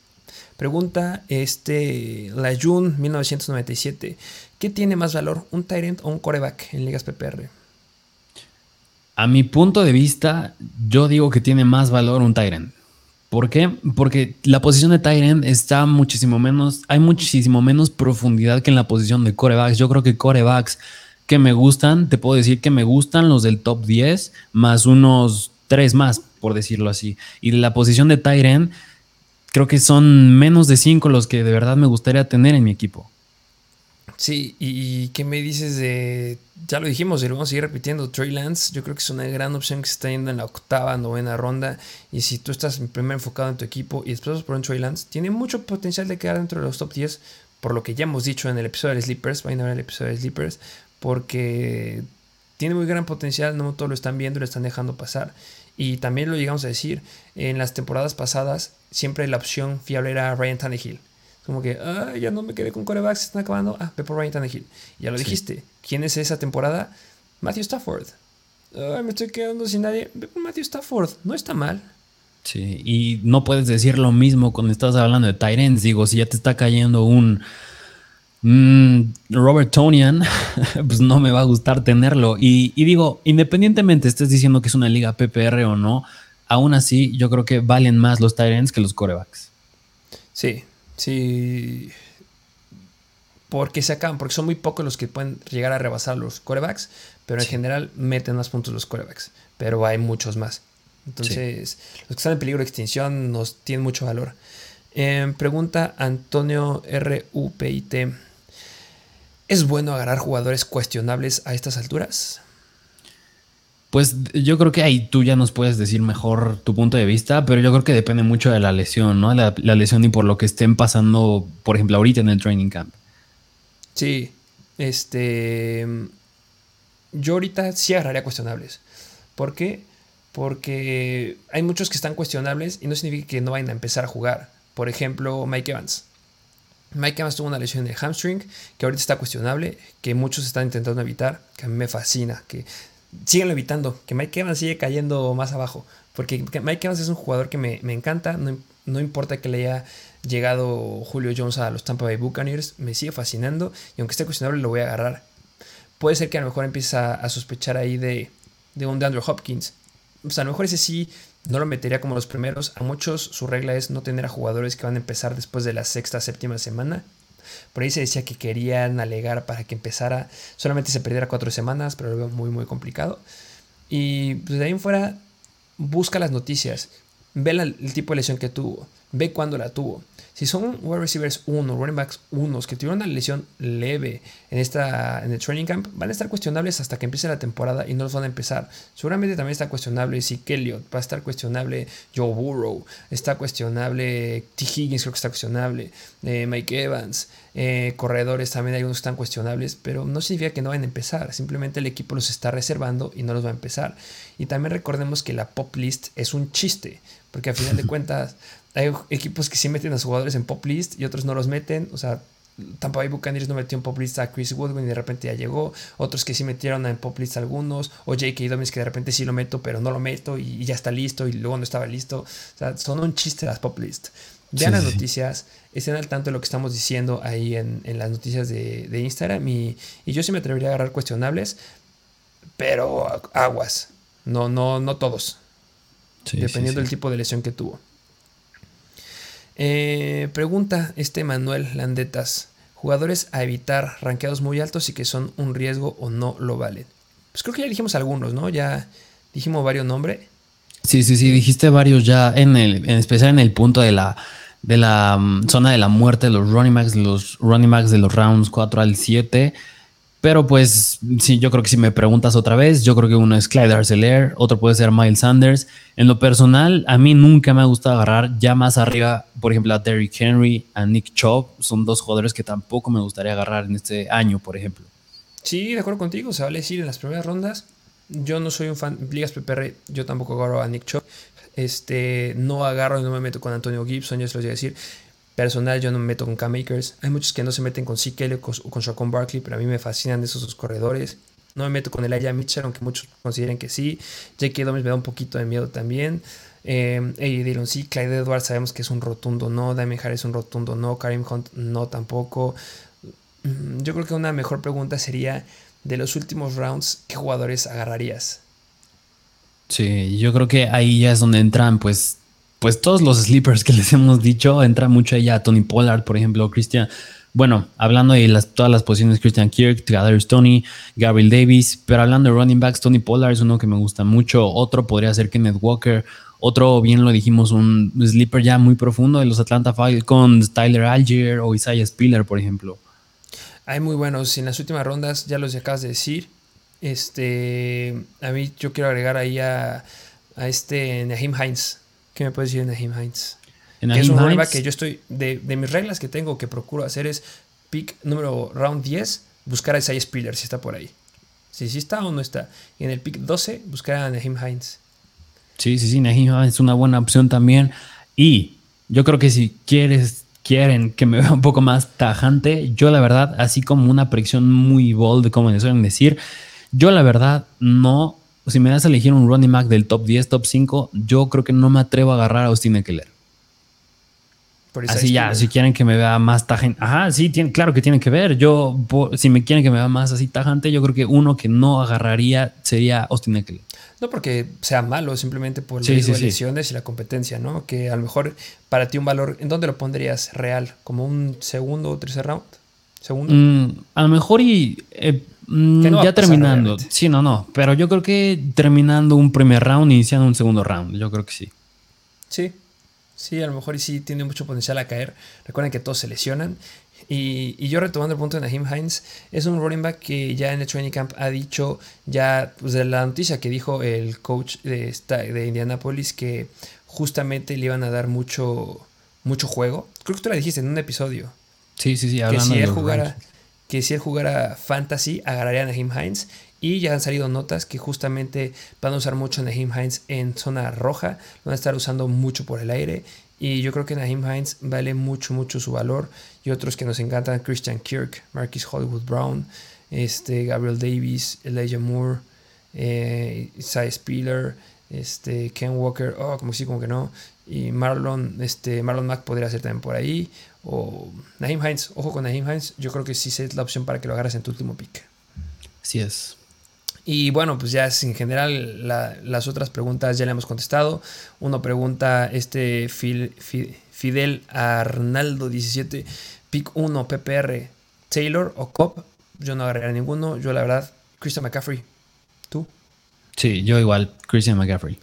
Pregunta este la June 1997. ¿Qué tiene más valor, un Tyrant o un coreback en ligas PPR? A mi punto de vista, yo digo que tiene más valor un Tyrant. ¿Por qué? Porque la posición de Tyrant está muchísimo menos, hay muchísimo menos profundidad que en la posición de corebacks. Yo creo que corebacks que me gustan, te puedo decir que me gustan los del top 10, más unos tres más, por decirlo así. Y la posición de Tyrant, creo que son menos de cinco los que de verdad me gustaría tener en mi equipo. Sí, y ¿qué me dices de, ya lo dijimos y lo vamos a seguir repitiendo, Trey Lance, yo creo que es una gran opción que se está yendo en la octava, novena ronda, y si tú estás primero enfocado en tu equipo y después por un Trey Lance, tiene mucho potencial de quedar dentro de los top 10, por lo que ya hemos dicho en el episodio de Sleepers, vayan a ver el episodio de Sleepers, porque tiene muy gran potencial, no todos lo están viendo y lo están dejando pasar. Y también lo llegamos a decir, en las temporadas pasadas siempre la opción fiable era Ryan Tannehill. Como que, ah, ya no me quedé con corebacks, se están acabando. Ah, ve por Ryan Tannehill. Ya lo dijiste. ¿Quién es esa temporada? Matthew Stafford. Ah, me estoy quedando sin nadie. Matthew Stafford. No está mal. Sí, y no puedes decir lo mismo cuando estás hablando de Tyrants. Digo, si ya te está cayendo un Robert Tonian, pues no me va a gustar tenerlo. Y, y, digo, independientemente estés diciendo que es una liga PPR o no, aún así yo creo que valen más los Tyrants que los corebacks. Sí, Sí. Porque se acaban, porque son muy pocos los que pueden llegar a rebasar los corebacks, pero en general meten más puntos los corebacks, pero hay muchos más. Entonces, los que están en peligro de extinción nos tienen mucho valor. Em, pregunta Antonio RUPIT. ¿Es bueno agarrar jugadores cuestionables a estas alturas? Pues yo creo que ahí tú ya nos puedes decir mejor tu punto de vista, pero yo creo que depende mucho de la lesión, ¿no? La, lesión y por lo que estén pasando, por ejemplo, ahorita en el training camp. Sí, este. Yo ahorita sí agarraría cuestionables. ¿Por qué? Porque hay muchos que están cuestionables y no significa que no vayan a empezar a jugar. Por ejemplo, Mike Evans. Mike Evans tuvo una lesión de hamstring que ahorita está cuestionable, que muchos están intentando evitar, que a mí me fascina, que síganlo evitando, que Mike Evans sigue cayendo más abajo, porque Mike Evans es un jugador que me, encanta, no, importa que le haya llegado Julio Jones a los Tampa Bay Buccaneers, me sigue fascinando y aunque esté cuestionable lo voy a agarrar. Puede ser que a lo mejor empiece a, sospechar ahí de, de un DeAndre Hopkins. O sea, a lo mejor ese sí no lo metería como los primeros. A muchos su regla es no tener a jugadores que van a empezar después de la sexta, séptima semana. Por ahí se decía que querían alegar para que empezara, solamente se perdiera cuatro semanas, pero lo veo muy, muy complicado. Y pues, de ahí en fuera, busca las noticias, ve el tipo de lesión que tuvo, ve cuándo la tuvo. Si son wide receivers 1, running backs 1 que tuvieron una lesión leve en, esta, en el training camp, van a estar cuestionables hasta que empiece la temporada y no los van a empezar. Seguramente también está cuestionable si Elliott, va a estar cuestionable Joe Burrow, está cuestionable T. Higgins, creo que está cuestionable, eh, Mike Evans, eh, corredores también hay unos que están cuestionables, pero no significa que no van a empezar, simplemente el equipo los está reservando y no los va a empezar. Y también recordemos que la pop list es un chiste, porque a final de cuentas hay equipos que sí meten a los jugadores en pop list y otros no los meten. O sea, Tampa Bay Buccaneers no metió en pop list a Chris Woodwin y de repente ya llegó. Otros que sí metieron en pop list algunos. O J.K. Dobbins que de repente sí lo meto, pero no lo meto y, ya está listo y luego no estaba listo. O sea, son un chiste las pop list. Vean las noticias, estén al tanto de lo que estamos diciendo ahí en, las noticias de, Instagram. Y, y, yo sí me atrevería a agarrar cuestionables, pero aguas. No, no, no todos. dependiendo del tipo de lesión que tuvo. Eh, pregunta este Manuel Landetas. Jugadores a evitar, rankeados muy altos y que son un riesgo o no lo valen. Pues creo que ya dijimos algunos, ¿no? Ya dijimos varios nombres. Sí, sí, sí, dijiste varios ya en en especial en el punto de la, de la mm, zona de la muerte, los running backs, los running backs de los rounds 4 al 7. Pero pues sí, yo creo que si me preguntas otra vez, yo creo que uno es Clyde Arcelor, otro puede ser Miles Sanders. En lo personal, a mí nunca me ha gustado agarrar ya más arriba, por ejemplo, a Derrick Henry, a Nick Chubb. Son dos jugadores que tampoco me gustaría agarrar en este año, por ejemplo. Sí, de acuerdo contigo, se vale decir en las primeras rondas. Yo no soy un fan, ligas PPR, yo tampoco agarro a Nick Chubb. Este, no agarro y no me meto con Antonio Gibson, yo se los voy a decir. Personal, yo no me meto con K-Makers. Hay muchos que no se meten con CK o con, con Barkley, pero a mí me fascinan esos dos corredores. No me meto con el Aya Mitchell, aunque muchos consideren que sí. J.K. Dobbins me da un poquito de miedo también. Eh, Dylan sí, Clyde Edwards sabemos que es un rotundo no. Damien Harris es un rotundo no. Karim Hunt no tampoco. Mm, yo creo que una mejor pregunta sería: de los últimos rounds, ¿qué jugadores agarrarías? Sí, yo creo que ahí ya es donde entran, pues, pues todos los sleepers que les hemos dicho. Entra mucho ella Tony Pollard, por ejemplo, Christian. Bueno, hablando de las, todas las posiciones, Christian Kirk, Kadarius Tony, Gabriel Davis, pero hablando de running backs, Tony Pollard es uno que me gusta mucho. Otro podría ser Kenneth Walker. Otro, bien lo dijimos, un sleeper ya muy profundo de los Atlanta Falcons, Tyler Algier o Isaiah Spiller, por ejemplo. Hay muy buenos. En las últimas rondas, ya los acabas de decir. Este, a mí yo quiero agregar ahí a, este Nahim Hines. ¿Qué me puedes decir de Nahim Hines? que es un running que yo estoy, de, mis reglas que tengo, que procuro hacer es pick número round 10, buscar a Isaiah Spiller si está por ahí. Si sí está o no está. Y en el pick 12, buscar a Nahim Hines. Sí, sí, sí, Nahim Hines es una buena opción también. Y yo creo que si quieres, quieren que me vea un poco más tajante, yo la verdad, así como una predicción muy bold, como les suelen decir, yo la verdad no, si me das a elegir un running back del top 10, top 5, yo creo que no me atrevo a agarrar a Austin Eckler. Así ya, si quieren que me vea más tajante. Ajá, sí, tiene, claro que tiene que ver. Yo, si me quieren que me vea más así tajante, yo creo que uno que no agarraría sería Austin Eckler. No porque sea malo, simplemente por las lesiones y la competencia, ¿no? Que a lo mejor para ti un valor, ¿en dónde lo pondrías real? ¿Como un segundo o tercer round? ¿Segundo? Mm, a lo mejor y eh, mm, ya terminando. Sí, no, no. Pero yo creo que terminando un primer round, iniciando un segundo round. Yo creo que sí. Sí, Sí, a lo mejor y sí tiene mucho potencial a caer. Recuerden que todos se lesionan. Y, yo retomando el punto de Nahim Hines, es un running back que ya en el training camp ha dicho, ya pues de la noticia que dijo el coach de, de Indianapolis, que justamente le iban a dar mucho, mucho juego. Creo que tú la dijiste en un episodio. Sí, sí, sí, hablando que si él jugara, que si él jugara fantasy, agarraría a Nahim Hines. Y ya han salido notas que justamente van a usar mucho a Naheem Hines en zona roja, van a estar usando mucho por el aire. Y yo creo que Naheem Hines vale mucho, mucho su valor. Y otros que nos encantan, Christian Kirk, Marquis Hollywood Brown, este, Gabriel Davis, Elijah Moore, eh, Isaiah Spiller, este, Ken Walker, oh, como sí, como que no. Y Marlon, este, Marlon Mack podría ser también por ahí. O Naheem Hines, ojo con Naheem Hines, yo creo que sí es la opción para que lo agarres en tu último pick. Sí es. Y bueno, pues ya es en general las otras preguntas ya le hemos contestado. Uno pregunta, este Fidel Arnaldo 17, pick 1, PPR, Taylor o Cobb. Yo no agarraría ninguno. Yo la verdad, Christian McCaffrey. ¿Tú? Sí, yo igual, Christian McCaffrey.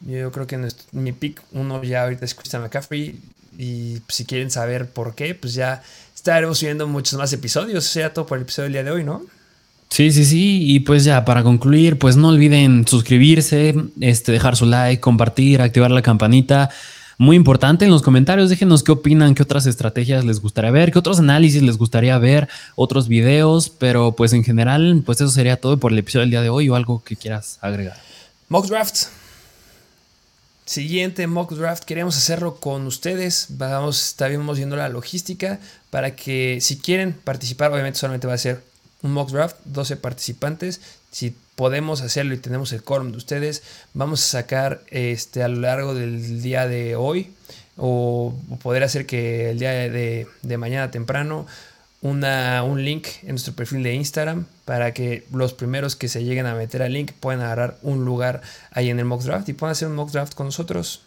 Yo creo que mi pick 1 ya ahorita es Christian McCaffrey. Y si quieren saber por qué, pues ya estaremos subiendo muchos más episodios. O sea, todo por el episodio del día de hoy, ¿no? Sí, sí, sí. Y pues ya para concluir, pues no olviden suscribirse, este, dejar su like, compartir, activar la campanita. Muy importante en los comentarios, déjenos qué opinan, qué otras estrategias les gustaría ver, qué otros análisis les gustaría ver, otros videos, pero pues en general, pues eso sería todo por el episodio del día de hoy o algo que quieras agregar. Mock Draft. Siguiente mock draft, queremos hacerlo con ustedes. Vamos, estaremos viendo la logística para que si quieren participar, obviamente solamente va a ser un mock draft, 12 participantes. Si podemos hacerlo y tenemos el quórum de ustedes, vamos a sacar este, a lo largo del día de hoy o poder hacer que el día de, mañana temprano una, un link en nuestro perfil de Instagram para que los primeros que se lleguen a meter al link puedan agarrar un lugar ahí en el mock draft y puedan hacer un mock draft con nosotros.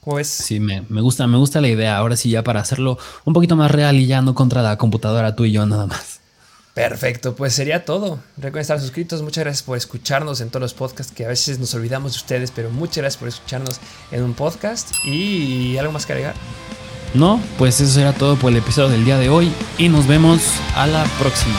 ¿Cómo es? Sí, me, me, gusta, me gusta la idea. Ahora sí, ya para hacerlo un poquito más real y ya no contra la computadora tú y yo nada más. Perfecto, pues sería todo. Recuerden estar suscritos. Muchas gracias por escucharnos en todos los podcasts que a veces nos olvidamos de ustedes, pero muchas gracias por escucharnos en un podcast. ¿Y algo más que agregar? No, pues eso será todo por el episodio del día de hoy y nos vemos a la próxima.